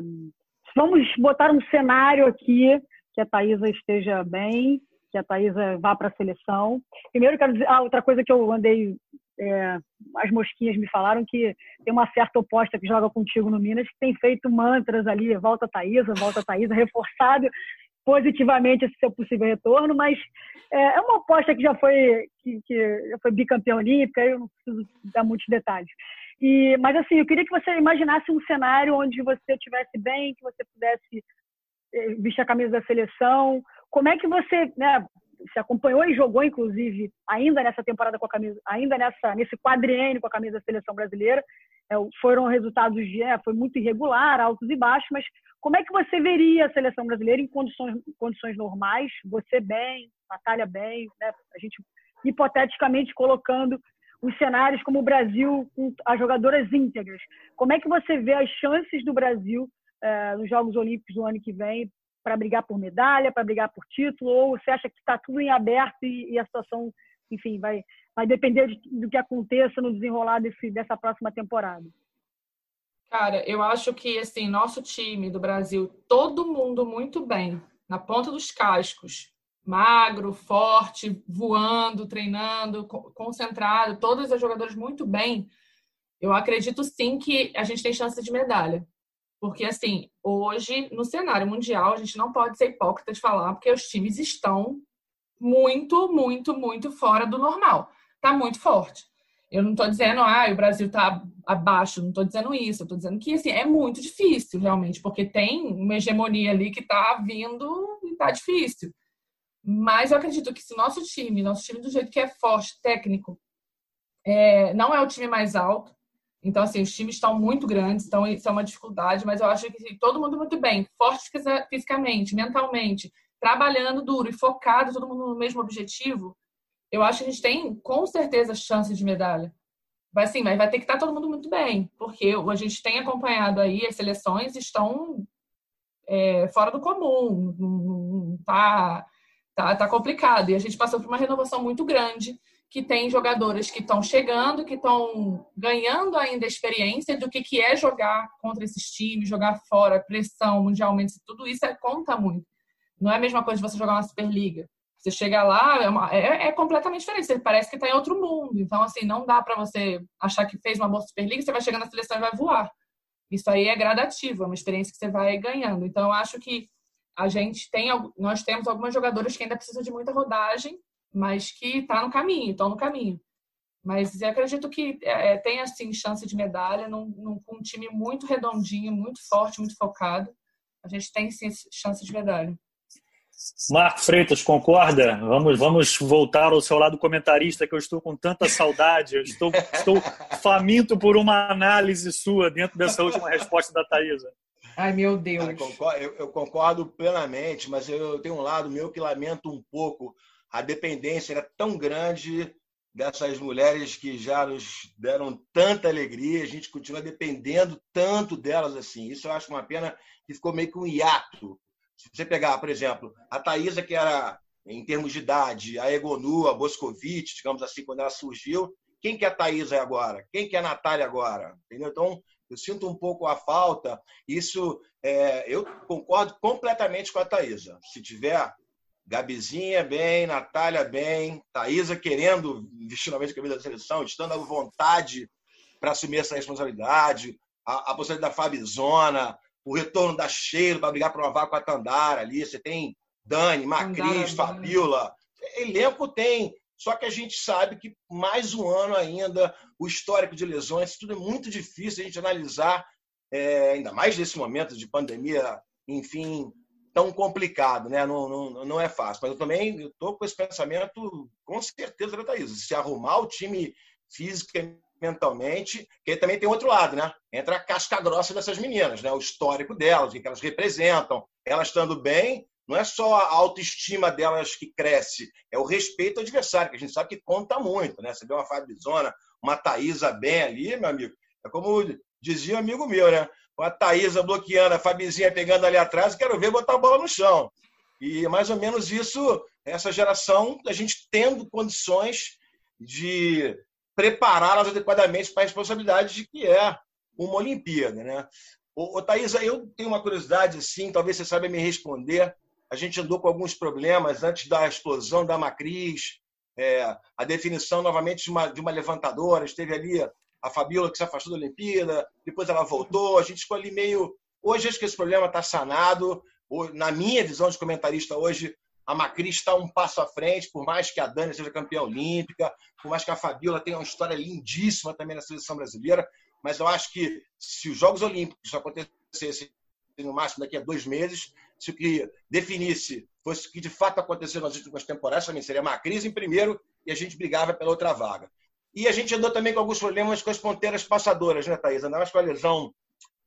Speaker 3: vamos botar um cenário aqui que a Thaisa esteja bem, que a Thaisa vá para a seleção. Primeiro, quero dizer, ah, outra coisa que eu andei é, as mosquinhas me falaram que tem uma certa oposta que joga contigo no Minas que tem feito mantras ali, volta Thaisa, volta Thaisa, reforçado positivamente esse seu possível retorno, mas é, é uma aposta que já foi que, que já foi bicampeã olímpica, eu não preciso dar muitos detalhes. E, mas assim, eu queria que você imaginasse um cenário onde você estivesse bem, que você pudesse é, vestir a camisa da seleção. Como é que você, né, se acompanhou e jogou, inclusive, ainda nessa temporada com a camisa, ainda nessa, nesse quadriênio com a camisa da seleção brasileira. É, foram resultados de, é, foi muito irregular, altos e baixos, mas como é que você veria a seleção brasileira em condições, condições normais? Você bem, Natália bem, né? a gente hipoteticamente colocando os cenários como o Brasil com as jogadoras íntegras. Como é que você vê as chances do Brasil é, nos Jogos Olímpicos do ano que vem para brigar por medalha, para brigar por título, ou você acha que está tudo em aberto e, e, a situação, enfim, vai, vai depender de, do que aconteça no desenrolar desse, dessa próxima temporada?
Speaker 2: Cara, eu acho que assim, nosso time do Brasil, todo mundo muito bem, na ponta dos cascos, magro, forte, voando, treinando, concentrado, todos os jogadores muito bem. Eu acredito sim que a gente tem chance de medalha. Porque, assim, hoje, no cenário mundial, a gente não pode ser hipócrita de falar, porque os times estão muito, muito, muito fora do normal. Está muito forte. Eu não estou dizendo, ah, o Brasil está abaixo, não estou dizendo isso. Eu estou dizendo que, assim, é muito difícil, realmente, porque tem uma hegemonia ali que está vindo e está difícil. Mas eu acredito que se nosso time, nosso time do jeito que é forte, técnico, é, não é o time mais alto, então, assim, os times estão muito grandes, então isso é uma dificuldade, mas eu acho que todo mundo muito bem, forte fisicamente, mentalmente, trabalhando duro e focado, todo mundo no mesmo objetivo, eu acho que a gente tem, com certeza, chance de medalha. Vai sim, mas vai ter que estar todo mundo muito bem, porque a gente tem acompanhado aí, as seleções estão é, fora do comum, tá, tá, tá complicado. E a gente passou por uma renovação muito grande que tem jogadoras que estão chegando, que estão ganhando ainda experiência do que, que é jogar contra esses times, jogar fora, pressão mundialmente, tudo isso é, conta muito. Não é a mesma coisa de você jogar uma Superliga. Você chega lá, é, uma, é, é completamente diferente. Você parece que está em outro mundo. Então, assim, não dá para você achar que fez uma boa Superliga, você vai chegar na seleção e vai voar. Isso aí é gradativo, é uma experiência que você vai ganhando. Então, eu acho que a gente tem, nós temos algumas jogadoras que ainda precisam de muita rodagem, mas que está no caminho, estão no caminho. Mas eu acredito que é, é, tem assim chance de medalha num, num, com um time muito redondinho, muito forte, muito focado. A gente tem sim chance de medalha.
Speaker 1: Marco Freitas, concorda? Vamos, vamos voltar ao seu lado comentarista, que eu estou com tanta saudade. Eu estou, estou faminto por uma análise sua dentro dessa última resposta da Thaisa.
Speaker 2: Ai, meu Deus.
Speaker 4: Eu, eu concordo plenamente, mas eu tenho um lado meu que lamento um pouco. A dependência era tão grande dessas mulheres que já nos deram tanta alegria, a gente continua dependendo tanto delas assim. Isso eu acho uma pena que ficou meio que um hiato. Se você pegar, por exemplo, a Thaisa, que era, em termos de idade, a Egonu, a Boscovite, digamos assim, quando ela surgiu, quem que é a Thaisa agora? Quem que é a Natália agora? Entendeu? Então, eu sinto um pouco a falta. Isso, é, eu concordo completamente com a Thaisa. Se tiver Gabizinha bem, Natália bem, Thaisa querendo vestir novamente a camisa da seleção, estando à vontade para assumir essa responsabilidade, a, a possibilidade da Fabizona, o retorno da Cheiro para brigar para uma vaga com a Tandara ali, você tem Dani, Macris, Fabiola, elenco tem, só que a gente sabe que mais um ano ainda, o histórico de lesões, tudo é muito difícil a gente analisar, é, ainda mais nesse momento de pandemia, enfim, tão complicado, né? Não, não, não é fácil. Mas eu também estou com esse pensamento, com certeza, da Thaís. Se arrumar o time físico e mentalmente, que também tem outro lado, né? Entra a casca grossa dessas meninas, né? O histórico delas, o que elas representam. Elas estando bem, não é só a autoestima delas que cresce, é o respeito ao adversário, que a gente sabe que conta muito, né? Você vê uma Fabizona, uma Thaisa bem ali, meu amigo. É como dizia um amigo meu, né? Com a Thaisa bloqueando, a Fabizinha pegando ali atrás, quero ver botar a bola no chão. E mais ou menos isso, essa geração, a gente tendo condições de prepará-las adequadamente para a responsabilidade de que é uma Olimpíada. Né? Ô, ô Thaisa, eu tenho uma curiosidade, sim, talvez você saiba me responder. A gente andou com alguns problemas antes da explosão da Macris, é, a definição novamente de uma, de uma levantadora, esteve ali a Fabiola que se afastou da Olimpíada, depois ela voltou, a gente ficou ali meio. Hoje acho que esse problema está sanado. Na minha visão de comentarista hoje, a Macri está um passo à frente, por mais que a Dani seja campeã olímpica, por mais que a Fabiola tenha uma história lindíssima também na seleção brasileira, mas eu acho que se os Jogos Olímpicos acontecessem no máximo daqui a dois meses, se o que definisse fosse o que de fato aconteceu nas últimas temporadas, também seria a Macris em primeiro e a gente brigava pela outra vaga. E a gente andou também com alguns problemas com as ponteiras passadoras, né, Thaís? Andava com a lesão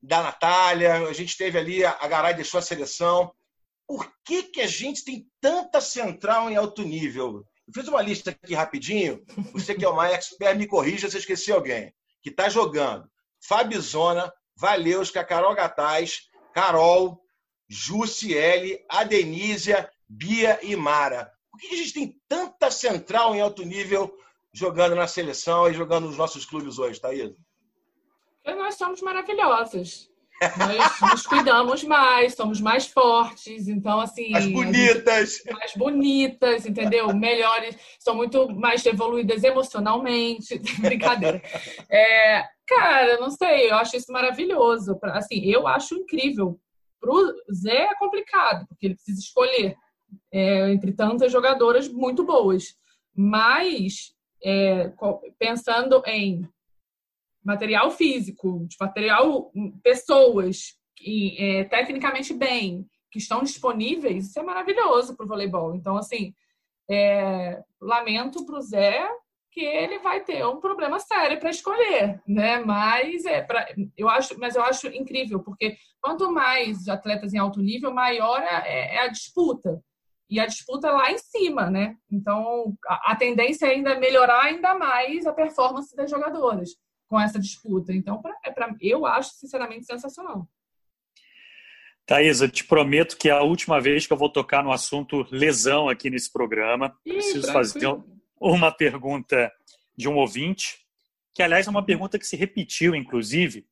Speaker 4: da Natália, a gente teve ali, a Garay deixou a seleção. Por que, que a gente tem tanta central em alto nível? Eu fiz uma lista aqui rapidinho. Você que é uma expert, me corrija se eu esqueci alguém. Que está jogando Fabizona, Valeuska, Carol Gataz, Carol, Jussiele, Adenísia, Bia e Mara. Por que a gente tem tanta central em alto nível jogando na seleção e jogando nos nossos clubes hoje, Thaís?
Speaker 2: Porque nós somos maravilhosas. Nós nos cuidamos mais, somos mais fortes, então assim.
Speaker 4: Mais bonitas!
Speaker 2: Mais bonitas, entendeu? Melhores, são muito mais evoluídas emocionalmente. Brincadeira. É, cara, não sei, eu acho isso maravilhoso. Assim, eu acho incrível. Pro Zé é complicado, porque ele precisa escolher é, entre tantas jogadoras muito boas. Mas é, pensando em material físico, material, pessoas que, é, tecnicamente bem, que estão disponíveis, isso é maravilhoso para o voleibol. Então, assim, é, lamento para o Zé que ele vai ter um problema sério para escolher, né? Mas é pra, eu acho, mas eu acho incrível porque quanto mais atletas em alto nível, maior é, é a disputa e a disputa lá em cima, né? Então, a, tendência é ainda melhorar ainda mais a performance das jogadoras com essa disputa. Então, pra, é pra, eu acho, sinceramente, sensacional.
Speaker 1: Thaís, eu te prometo que é a última vez que eu vou tocar no assunto lesão aqui nesse programa. Ih, Preciso tranquilo. fazer uma pergunta de um ouvinte, que, aliás, é uma pergunta que se repetiu, inclusive,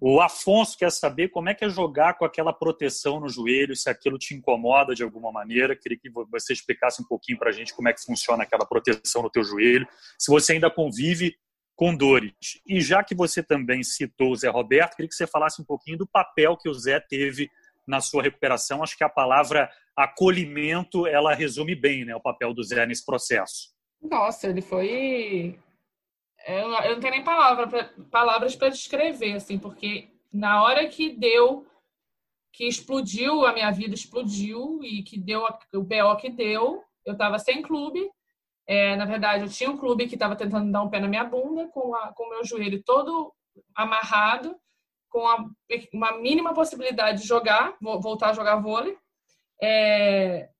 Speaker 1: o Afonso quer saber como é que é jogar com aquela proteção no joelho, se aquilo te incomoda de alguma maneira. Queria que você explicasse um pouquinho para a gente como é que funciona aquela proteção no teu joelho, se você ainda convive com dores. E já que você também citou o Zé Roberto, queria que você falasse um pouquinho do papel que o Zé teve na sua recuperação. Acho que a palavra acolhimento ela resume bem né, o papel do Zé nesse processo.
Speaker 2: Nossa, ele foi. Eu, eu não tenho nem palavra pra, palavras para descrever, assim, porque na hora que deu, que explodiu, a minha vida explodiu e que deu o BO que deu, eu estava sem clube. É, na verdade, eu tinha um clube que estava tentando dar um pé na minha bunda, com, com o meu joelho todo amarrado, com a, uma mínima possibilidade de jogar, voltar a jogar vôlei. É,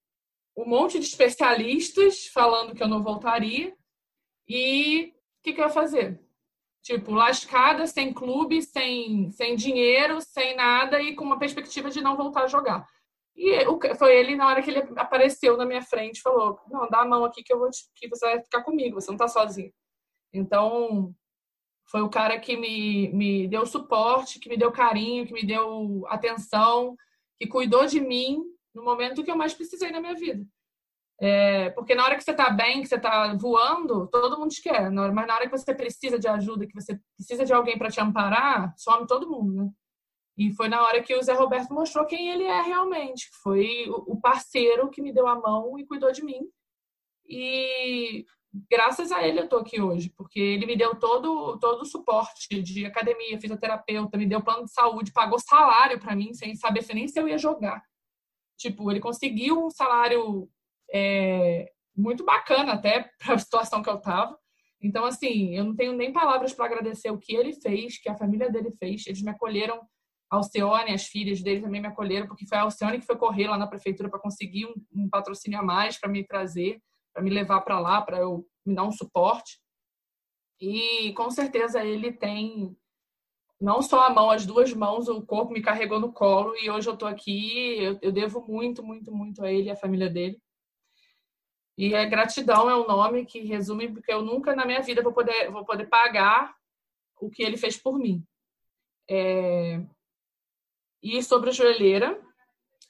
Speaker 2: um monte de especialistas falando que eu não voltaria. E o que, que eu ia fazer? Tipo, lascada, sem clube, sem, sem dinheiro, sem nada e com uma perspectiva de não voltar a jogar. E foi ele, na hora que ele apareceu na minha frente, falou: Não, dá a mão aqui que, eu vou te, que você vai ficar comigo, você não tá sozinho. Então, foi o cara que me, me deu suporte, que me deu carinho, que me deu atenção, que cuidou de mim no momento que eu mais precisei na minha vida. É, porque na hora que você está bem, que você está voando, todo mundo te quer. Mas na hora que você precisa de ajuda, que você precisa de alguém para te amparar, some todo mundo, né? E foi na hora que o Zé Roberto mostrou quem ele é realmente. Foi o parceiro que me deu a mão e cuidou de mim. E graças a ele eu tô aqui hoje, porque ele me deu todo todo o suporte de academia, fisioterapeuta, me deu plano de saúde, pagou salário para mim sem saber nem se eu ia jogar. Tipo, ele conseguiu um salário é, muito bacana até para a situação que eu estava. Então, assim, eu não tenho nem palavras para agradecer o que ele fez, que a família dele fez. Eles me acolheram, a Alceone, as filhas dele também me acolheram, porque foi a Alceone que foi correr lá na prefeitura para conseguir um, um, patrocínio a mais para me trazer, para me levar para lá, para eu me dar um suporte. E com certeza ele tem não só a mão, as duas mãos, o corpo me carregou no colo e hoje eu tô aqui. Eu, eu devo muito, muito, muito a ele e a família dele. E a gratidão é um nome que resume porque eu nunca na minha vida vou poder, vou poder pagar o que ele fez por mim. É... E sobre a joelheira,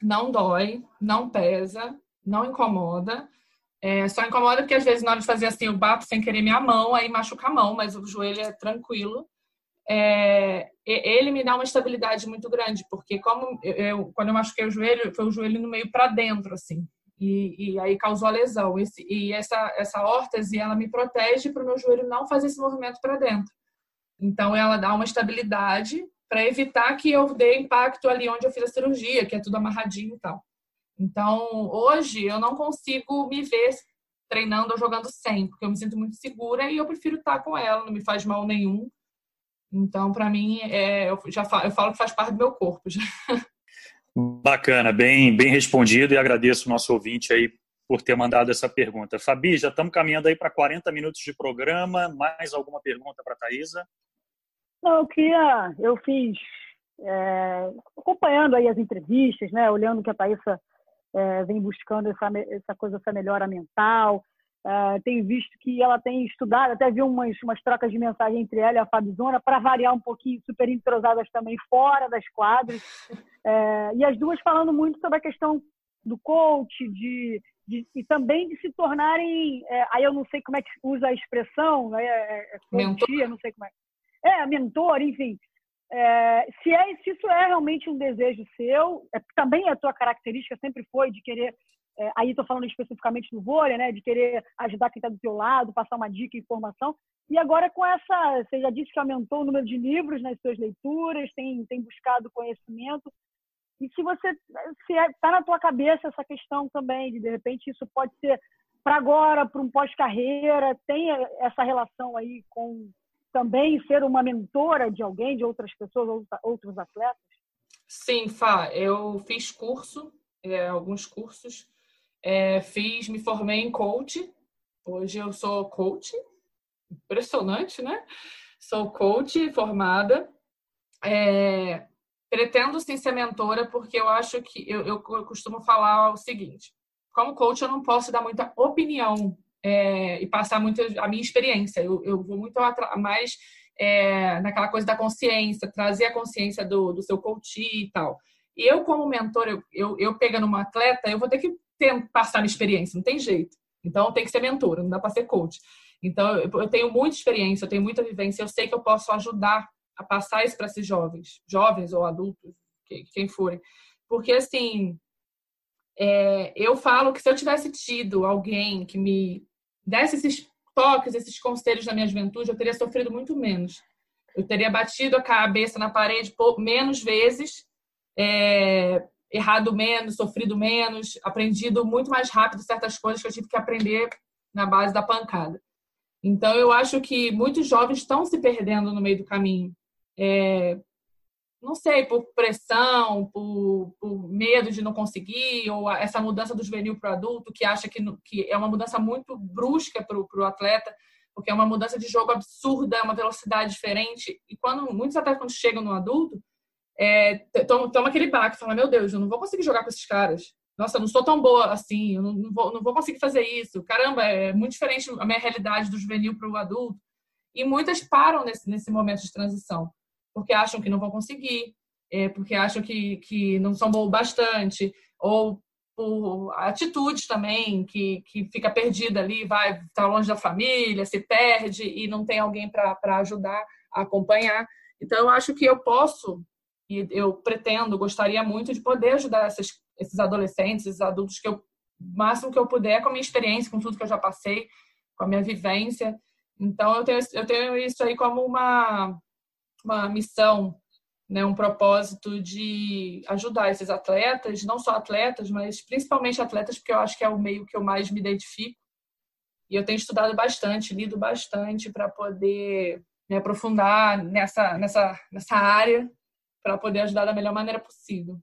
Speaker 2: não dói, não pesa, não incomoda. É, só incomoda porque às vezes na hora de fazer assim, eu bato sem querer minha mão, aí machuca a mão, mas o joelho é tranquilo é, ele me dá uma estabilidade muito grande, porque como eu, quando eu machuquei o joelho, foi o joelho no meio para dentro, assim, e, e, aí causou a lesão. Esse, e essa, essa órtese, ela me protege para o meu joelho não fazer esse movimento para dentro. Então, ela dá uma estabilidade para evitar que eu dê impacto ali onde eu fiz a cirurgia, que é tudo amarradinho e tal. Então, hoje, eu não consigo me ver treinando ou jogando sem, porque eu me sinto muito segura e eu prefiro estar com ela, não me faz mal nenhum. Então, para mim, é, eu já falo, eu falo que faz parte do meu corpo. Já.
Speaker 1: Bacana, bem, bem respondido e agradeço o nosso ouvinte aí por ter mandado essa pergunta. Fabi, já estamos caminhando aí para 40 minutos de programa. Mais alguma pergunta para a Thaisa?
Speaker 3: Não, eu queria, eu fiz, é, acompanhando aí as entrevistas, né, olhando que a Thaisa é, vem buscando essa, essa coisa, essa melhora mental, Uh, tenho visto que ela tem estudado, até vi umas, umas trocas de mensagem entre ela e a Fabizona, para variar um pouquinho, super entrosadas também fora das quadras. Uh, e as duas falando muito sobre a questão do coach, de, de e também de se tornarem. É, aí eu não sei como é que usa a expressão, né? É, é
Speaker 2: mentor.
Speaker 3: não sei como é. É, mentor, enfim. É, se, é, se isso é realmente um desejo seu, é, também a tua característica sempre foi de querer é, aí estou falando especificamente do vôlei, né, de querer ajudar quem está do teu lado, passar uma dica, informação. E agora com essa, você já disse que aumentou o número de livros nas suas leituras, tem, tem buscado conhecimento. E se você, se está é, na tua cabeça essa questão também, de de repente isso pode ser para agora, para um pós-carreira, tem essa relação aí com também ser uma mentora de alguém, de outras pessoas, outros atletas?
Speaker 2: Sim, Fá, eu fiz curso, é, alguns cursos, é, fiz, me formei em coach. Hoje eu sou coach. Impressionante, né? Sou coach formada. É, pretendo sim ser mentora porque eu acho que eu, eu, costumo falar o seguinte: como coach eu não posso dar muita opinião é, e passar muito a minha experiência. Eu, eu vou muito mais é, naquela coisa da consciência, trazer a consciência do, do seu coach e tal. E eu, como mentor, eu, eu, eu pegando uma atleta, eu vou ter que ter, passar minha experiência, não tem jeito. Então, tem que ser mentora, não dá para ser coach. Então, eu tenho muita experiência, eu tenho muita vivência, eu sei que eu posso ajudar a passar isso para esses jovens, jovens ou adultos, quem forem. Porque, assim, é, eu falo que se eu tivesse tido alguém que me desse esses toques, esses conselhos na minha juventude, eu teria sofrido muito menos. Eu teria batido a cabeça na parede menos vezes, é, errado menos, sofrido menos, aprendido muito mais rápido certas coisas que eu tive que aprender na base da pancada. Então, eu acho que muitos jovens estão se perdendo no meio do caminho. É, não sei, por pressão, por, por, medo de não conseguir, ou essa mudança do juvenil para o adulto, que acha que, que é uma mudança muito brusca para o atleta, porque é uma mudança de jogo absurda, é uma velocidade diferente. E quando muitos atletas, quando chegam no adulto, é, toma aquele baque, fala: Meu Deus, eu não vou conseguir jogar com esses caras. Nossa, eu não sou tão boa assim, eu não, não, vou, não vou conseguir fazer isso. Caramba, é muito diferente a minha realidade do juvenil para o adulto. E muitas param nesse, nesse momento de transição, porque acham que não vão conseguir, é, porque acham que, que não são bons bastante, ou por atitudes também, que, que fica perdida ali, vai estar tá longe da família, se perde e não tem alguém para ajudar acompanhar. Então, eu acho que eu posso e eu pretendo, gostaria muito de poder ajudar essas, esses adolescentes, esses adultos, que eu, máximo que eu puder, com a minha experiência, com tudo que eu já passei, com a minha vivência. Então, eu tenho, eu tenho isso aí como uma, uma missão, né, um propósito de ajudar esses atletas, não só atletas, mas principalmente atletas, porque eu acho que é o meio que eu mais me identifico. E eu tenho estudado bastante, lido bastante para poder me aprofundar nessa, nessa, nessa área para poder ajudar da melhor maneira possível.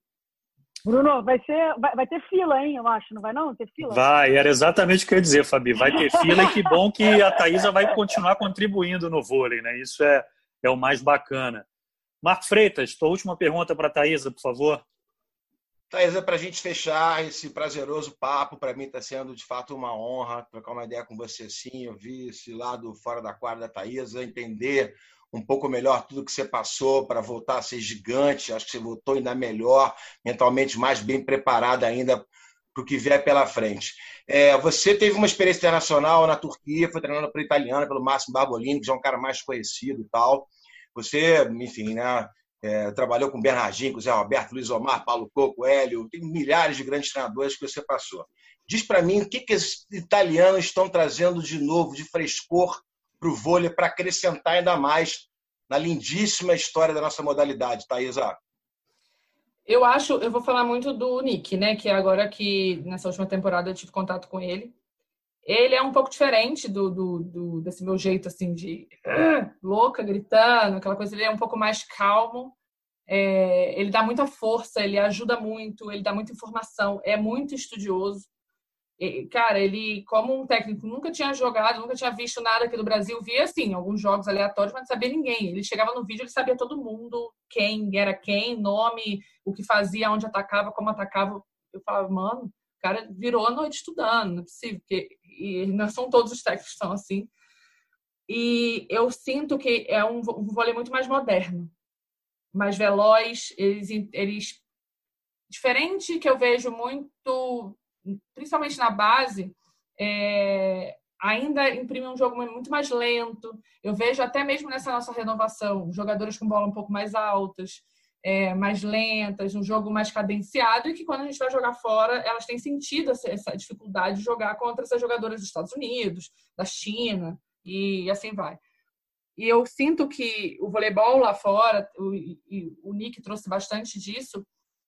Speaker 3: Bruno, vai, ser, vai, vai, ter fila, hein? Eu acho, não vai não? Ter fila?
Speaker 1: Vai, era exatamente o que eu ia dizer, Fabi. Vai ter fila e que bom que a Thaisa vai continuar contribuindo no vôlei, né? Isso é, é o mais bacana. Marco Freitas, tua última pergunta para a Thaisa, por favor.
Speaker 4: Thaisa, para a gente fechar esse prazeroso papo, para mim está sendo de fato uma honra trocar uma ideia com você assim, ouvir esse lado fora da quadra da Thaisa, entender um pouco melhor tudo que você passou para voltar a ser gigante. Acho que você voltou ainda melhor, mentalmente mais bem preparada ainda para o que vier pela frente. É, você teve uma experiência internacional na Turquia, foi treinando para italiana, pelo Máximo Barbolini, que já é um cara mais conhecido e tal. Você, enfim, né, é, trabalhou com Bernardinho, com Zé Roberto, Luiz Omar, Paulo Coco, Hélio, tem milhares de grandes treinadores que você passou. Diz para mim o que, que os italianos estão trazendo de novo, de frescor para o vôlei para acrescentar ainda mais na lindíssima história da nossa modalidade, Thaisa?
Speaker 2: Eu acho, eu vou falar muito do Nick, né? Que agora que nessa última temporada eu tive contato com ele. Ele é um pouco diferente do, do, do desse meu jeito assim de uh, louca, gritando, aquela coisa. Ele é um pouco mais calmo. É, ele dá muita força, ele ajuda muito, ele dá muita informação, é muito estudioso cara, ele, como um técnico, nunca tinha jogado, nunca tinha visto nada aqui do Brasil, via assim, alguns jogos aleatórios, mas não sabia ninguém. Ele chegava no vídeo, ele sabia todo mundo, quem era quem, nome, o que fazia, onde atacava, como atacava. Eu falava, mano, o cara virou a noite estudando, não é possível, porque e não são todos os técnicos que são assim. E eu sinto que é um, um vôlei muito mais moderno, mais veloz, eles, eles diferente que eu vejo muito principalmente na base, é, ainda imprime um jogo muito mais lento. Eu vejo até mesmo nessa nossa renovação, jogadores com bola um pouco mais altas, é, mais lentas, um jogo mais cadenciado, e que quando a gente vai jogar fora, elas têm sentido essa dificuldade de jogar contra essas jogadoras dos Estados Unidos, da China, e assim vai. E eu sinto que o voleibol lá fora, o, o Nick trouxe bastante disso,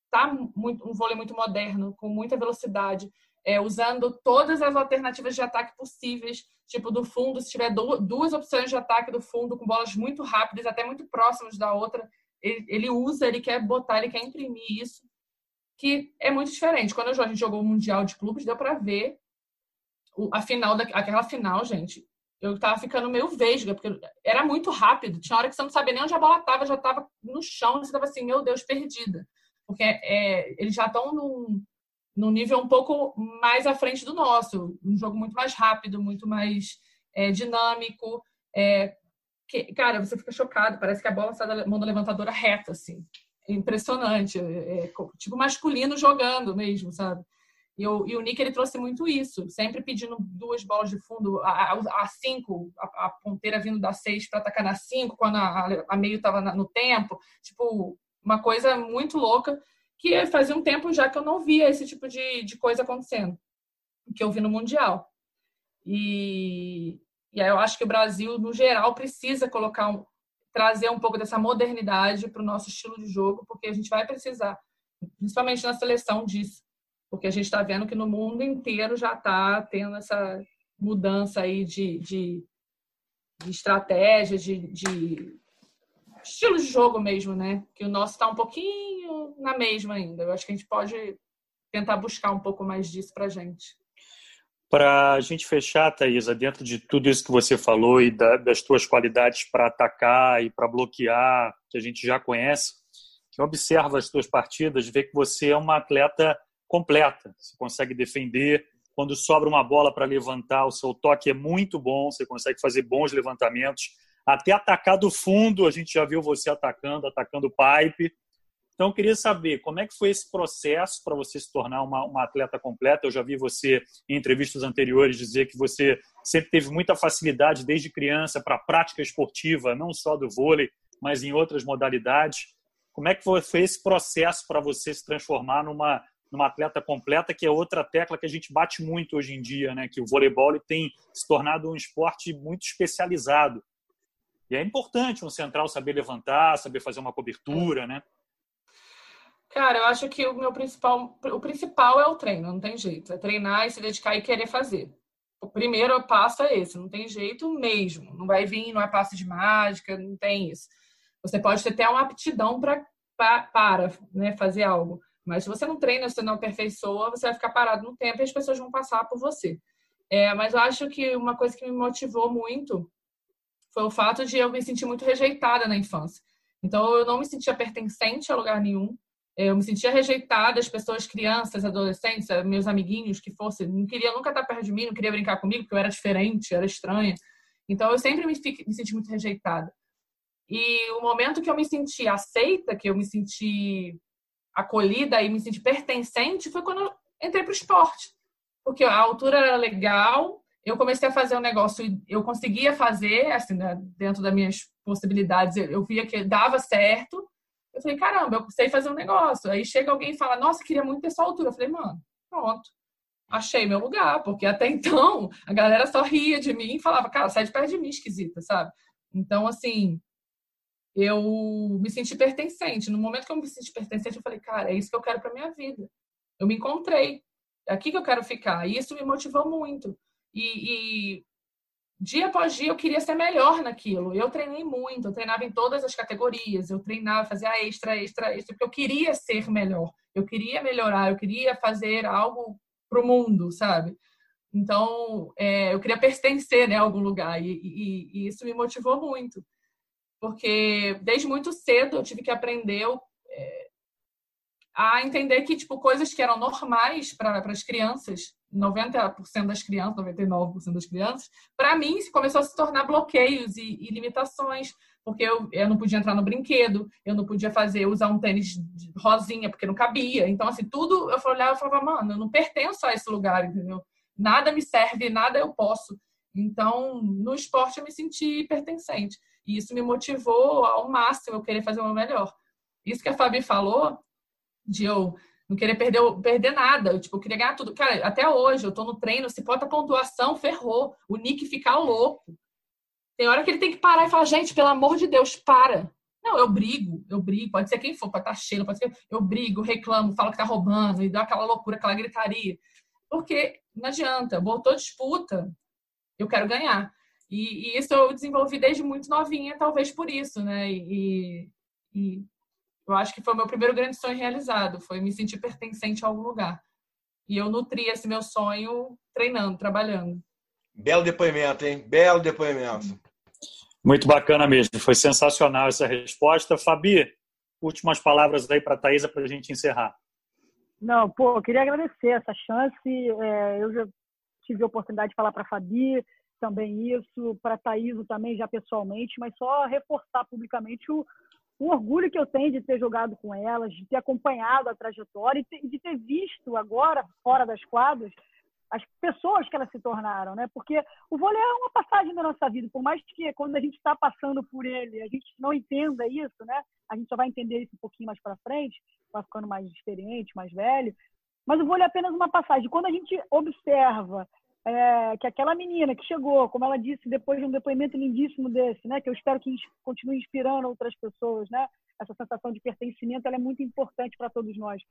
Speaker 2: tá muito, um vôlei muito moderno, com muita velocidade, é, usando todas as alternativas de ataque possíveis, tipo do fundo, se tiver duas opções de ataque do fundo com bolas muito rápidas, até muito próximas da outra, ele, ele usa, ele quer botar, ele quer imprimir isso, que é muito diferente. Quando a gente jogou o Mundial de Clubes, deu para ver a final, da, aquela final, gente, eu tava ficando meio vesga, porque era muito rápido. Tinha hora que você não sabia nem onde a bola tava, já tava no chão, você tava assim, meu Deus, perdida porque é, eles já estão num, num nível um pouco mais à frente do nosso, um jogo muito mais rápido, muito mais é, dinâmico. É, que, cara, você fica chocado, parece que a bola sai da mão da levantadora reta, assim. É impressionante, é, é tipo masculino jogando mesmo, sabe? E o, e o Nick ele trouxe muito isso, sempre pedindo duas bolas de fundo, a, a, a cinco, a, a, ponteira vindo da seis para atacar na cinco, quando a, a meio estava no tempo. Tipo, uma coisa muito louca. que fazia um tempo já que eu não via esse tipo de, de coisa acontecendo, que eu vi no Mundial. E, e aí eu acho que o Brasil, no geral, precisa colocar um, trazer um pouco dessa modernidade para o nosso estilo de jogo, porque a gente vai precisar, principalmente na seleção disso, porque a gente está vendo que no mundo inteiro já está tendo essa mudança aí de, de, de estratégia, de, de estilo de jogo mesmo, né? Que o nosso está um pouquinho na mesma ainda. Eu acho que a gente pode tentar buscar um pouco mais disso para a gente.
Speaker 1: Para a gente fechar, Thaisa, dentro de tudo isso que você falou e da, das tuas qualidades para atacar e para bloquear, que a gente já conhece, que observa as tuas partidas, vê que você é uma atleta completa. Você consegue defender, quando sobra uma bola para levantar, o seu toque é muito bom, você consegue fazer bons levantamentos, até atacar do fundo, a gente já viu você atacando, atacando pipe. Então, eu queria saber como é que foi esse processo para você se tornar uma, uma, atleta completa. Eu já vi você em entrevistas anteriores dizer que você sempre teve muita facilidade desde criança para a prática esportiva, não só do vôlei, mas em outras modalidades. Como é que foi, foi esse processo para você se transformar numa, numa atleta completa, que é outra tecla que a gente bate muito hoje em dia, né? que o voleibol tem se tornado um esporte muito especializado. E é importante um central saber levantar, saber fazer uma cobertura, né?
Speaker 2: Cara, eu acho que o meu principal, o principal é o treino, não tem jeito. É treinar e se dedicar e querer fazer. O primeiro passo é esse, não tem jeito mesmo. Não vai vir, não é passo de mágica, não tem isso. Você pode ter até uma aptidão pra, pra, para né, fazer algo. Mas se você não treina, se você não aperfeiçoa, você vai ficar parado no tempo e as pessoas vão passar por você. É, mas eu acho que uma coisa que me motivou muito foi o fato de eu me sentir muito rejeitada na infância. Então, eu não me sentia pertencente a lugar nenhum. Eu me sentia rejeitada, as pessoas, crianças, adolescentes, meus amiguinhos que fossem, não queriam nunca estar perto de mim, não queria brincar comigo, porque eu era diferente, era estranha. Então, eu sempre me, me senti muito rejeitada. E o momento que eu me senti aceita, que eu me senti acolhida e me senti pertencente, foi quando eu entrei para o esporte. Porque a altura era legal, eu comecei a fazer um negócio, eu conseguia fazer, assim, né, dentro das minhas possibilidades, eu via que dava certo. Eu falei, caramba, eu sei fazer um negócio. Aí chega alguém e fala, nossa, queria muito ter sua altura. Eu falei, mano, pronto, achei meu lugar, porque até então a galera só ria de mim e falava, cara, sai de perto de mim, esquisita, sabe? Então, assim, eu me senti pertencente. No momento que eu me senti pertencente, eu falei, cara, é isso que eu quero para minha vida. Eu me encontrei. É aqui que eu quero ficar. E isso me motivou muito. E, e, dia após dia eu queria ser melhor naquilo. Eu treinei muito, eu treinava em todas as categorias, eu treinava, fazia extra, extra, extra, porque eu queria ser melhor, eu queria melhorar, eu queria fazer algo para o mundo, sabe? Então, é, eu queria pertencer né, a algum lugar e, e, e, isso me motivou muito, porque desde muito cedo eu tive que aprender é, a entender que tipo coisas que eram normais para as crianças 90% das crianças, 99% das crianças, para mim começou a se tornar bloqueios e, e, limitações, porque eu, eu não podia entrar no brinquedo, eu não podia fazer, usar um tênis rosinha, porque não cabia. Então, assim, tudo eu olhava e falava, mano, eu não pertenço a esse lugar, entendeu? Nada me serve, nada eu posso. Então, no esporte eu me senti pertencente. E isso me motivou ao máximo eu querer fazer o meu melhor. Isso que a Fabi falou, de eu não querer perder, perder nada. Eu, tipo, eu queria ganhar tudo. Cara, até hoje, eu tô no treino, se bota pontuação, ferrou. O Nick fica louco. Tem hora que ele tem que parar e falar, gente, pelo amor de Deus, para. Não, eu brigo, eu brigo, pode ser quem for, pode estar tá cheio, pode ser. Eu brigo, reclamo, falo que tá roubando, e dá aquela loucura, aquela gritaria. Porque não adianta, botou disputa, eu quero ganhar. E, e, isso eu desenvolvi desde muito novinha, talvez por isso, né? E, e eu acho que foi o meu primeiro grande sonho realizado, foi me sentir pertencente a algum lugar. E eu nutri esse meu sonho treinando, trabalhando.
Speaker 4: Belo depoimento, hein? Belo depoimento.
Speaker 1: Muito bacana mesmo, foi sensacional essa resposta. Fabi, últimas palavras aí para a Thaisa para a gente encerrar.
Speaker 3: Não, pô, eu queria agradecer essa chance. É, eu já tive a oportunidade de falar para a Fabi também isso, para a Thaisa também já pessoalmente, mas só reforçar publicamente o, o orgulho que eu tenho de ter jogado com elas, de ter acompanhado a trajetória e de ter visto agora, fora das quadras, as pessoas que elas se tornaram, né? Porque o vôlei é uma passagem da nossa vida, por mais que quando a gente está passando por ele, a gente não entenda isso, né? A gente só vai entender isso um pouquinho mais para frente, vai ficando mais experiente, mais velho. Mas o vôlei é apenas uma passagem. Quando a gente observa é, que aquela menina que chegou, como ela disse depois de um depoimento lindíssimo desse, né? Que eu espero que continue inspirando outras pessoas, né? Essa sensação de pertencimento, ela é muito importante para todos nós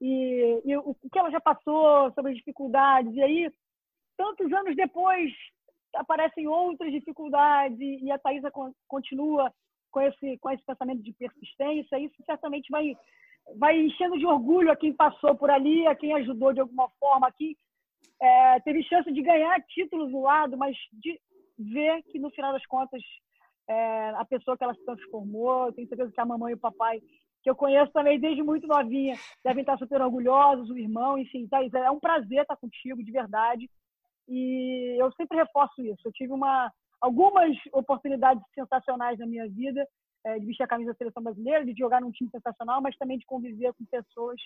Speaker 3: e, e o, o que ela já passou sobre as dificuldades. E aí, tantos anos depois, aparecem outras dificuldades e, a Thaisa continua com esse, com esse pensamento de persistência. Isso certamente vai, vai enchendo de orgulho a quem passou por ali, a quem ajudou de alguma forma, a quem é, teve chance de ganhar títulos do lado, mas de ver que, no final das contas, é, a pessoa que ela se transformou, tenho certeza que a mamãe e o papai que eu conheço também desde muito novinha, devem estar super orgulhosos, o irmão, enfim, Thaís, é um prazer estar contigo, de verdade. E eu sempre reforço isso. Eu tive uma, algumas oportunidades sensacionais na minha vida, é, de vestir a camisa da seleção brasileira, de jogar num time sensacional, mas também de conviver com pessoas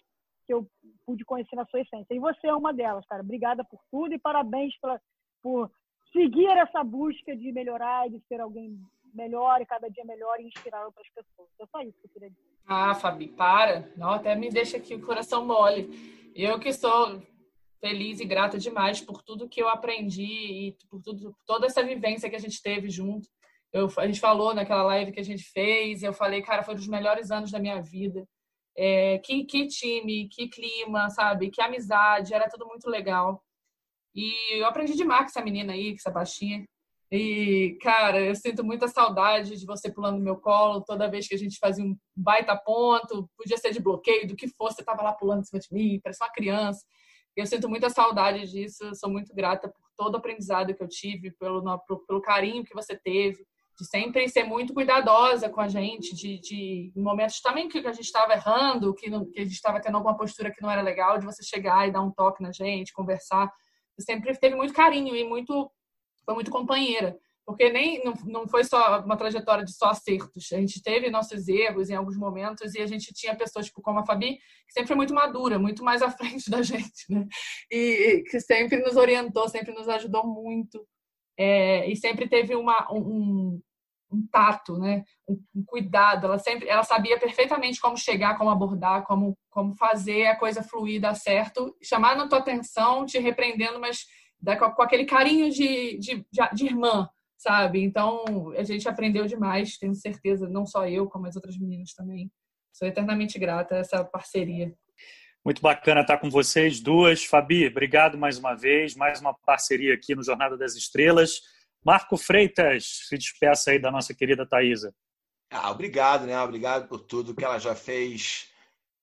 Speaker 3: que eu pude conhecer na sua essência. E você é uma delas, cara. Obrigada por tudo e parabéns pra, por seguir essa busca de melhorar e de ser alguém melhor e cada dia melhor e inspirar outras pessoas. É só isso que eu queria dizer.
Speaker 2: Ah, Fabi, para. Não, até me deixa aqui o coração mole. Eu que sou feliz e grata demais por tudo que eu aprendi e por tudo, toda essa vivência que a gente teve junto. Eu, a gente falou naquela live que a gente fez, eu falei, cara, foi um dos melhores anos da minha vida. É, que, que time, que clima, sabe? Que amizade, era tudo muito legal. E eu aprendi demais com essa menina aí, com essa baixinha. E, cara, eu sinto muita saudade de você pulando no meu colo toda vez que a gente fazia um baita ponto, podia ser de bloqueio, do que fosse, você tava lá pulando em cima de mim, parecia uma criança. Eu sinto muita saudade disso, sou muito grata por todo o aprendizado que eu tive, pelo, pelo carinho que você teve, de sempre ser muito cuidadosa com a gente, de, de momentos também que a gente estava errando, que, não, que a gente estava tendo alguma postura que não era legal, de você chegar e dar um toque na gente, conversar. Sempre teve muito carinho e muito foi muito companheira, porque nem não, não foi só uma trajetória de só acertos. A gente teve nossos erros em alguns momentos e a gente tinha pessoas tipo como a Fabi, que sempre foi muito madura, muito mais à frente da gente, né? E que sempre nos orientou, sempre nos ajudou muito. É, e sempre teve uma, um, um tato, né? Um, um, cuidado. Ela sempre, ela sabia perfeitamente como chegar, como abordar, como, como fazer a coisa fluir, dar certo, chamar a tua atenção, te repreendendo, mas com aquele carinho de, de, de, irmã, sabe? Então, a gente aprendeu demais, tenho certeza, não só eu, como as outras meninas também. Sou eternamente grata a essa parceria.
Speaker 1: Muito bacana estar com vocês duas. Fabi, obrigado mais uma vez, mais uma parceria aqui no Jornada das Estrelas. Marco Freitas, se despeça aí da nossa querida Thaisa.
Speaker 4: Ah, obrigado, né? Obrigado por tudo que ela já fez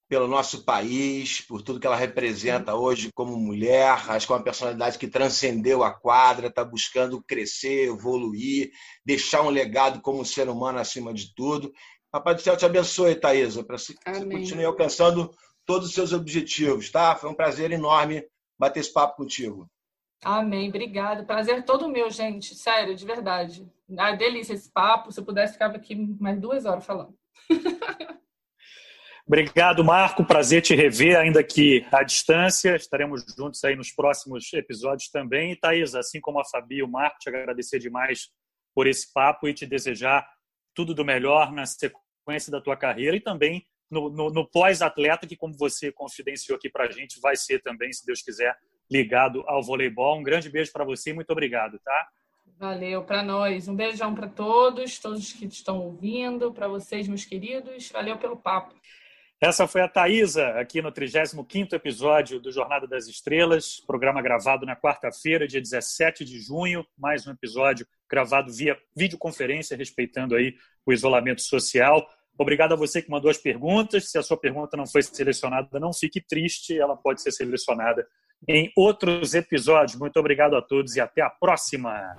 Speaker 4: pelo nosso país, por tudo que ela representa hoje como mulher. Acho que é uma personalidade que transcendeu a quadra, está buscando crescer, evoluir, deixar um legado como ser humano acima de tudo. Papai do céu te abençoe, Thaisa, para que você continue alcançando todos os seus objetivos, tá? Foi um prazer enorme bater esse papo contigo.
Speaker 2: Amém, obrigada. Prazer todo meu, gente. Sério, de verdade. Ah, delícia esse papo. Se eu pudesse, ficava aqui mais duas horas falando.
Speaker 1: Obrigado, Marco. Prazer te rever, ainda que à distância. Estaremos juntos aí nos próximos episódios também. E, Thaís, assim como a Fabi e o Marco, te agradecer demais por esse papo e te desejar tudo do melhor na sequência da tua carreira e também no, no, no pós-atleta, que, como você confidenciou aqui para a gente, vai ser também, se Deus quiser, ligado ao voleibol. Um grande beijo para você e muito obrigado, tá?
Speaker 2: Valeu para nós. Um beijão para todos, todos que estão ouvindo, para vocês, meus queridos. Valeu pelo papo.
Speaker 1: Essa foi a Thaisa, aqui no 35º episódio do Jornada das Estrelas, programa gravado na quarta-feira, dia 17 de junho, mais um episódio gravado via videoconferência, respeitando aí o isolamento social. Obrigado a você que mandou as perguntas. Se a sua pergunta não foi selecionada, não fique triste, ela pode ser selecionada em outros episódios. Muito obrigado a todos e até a próxima.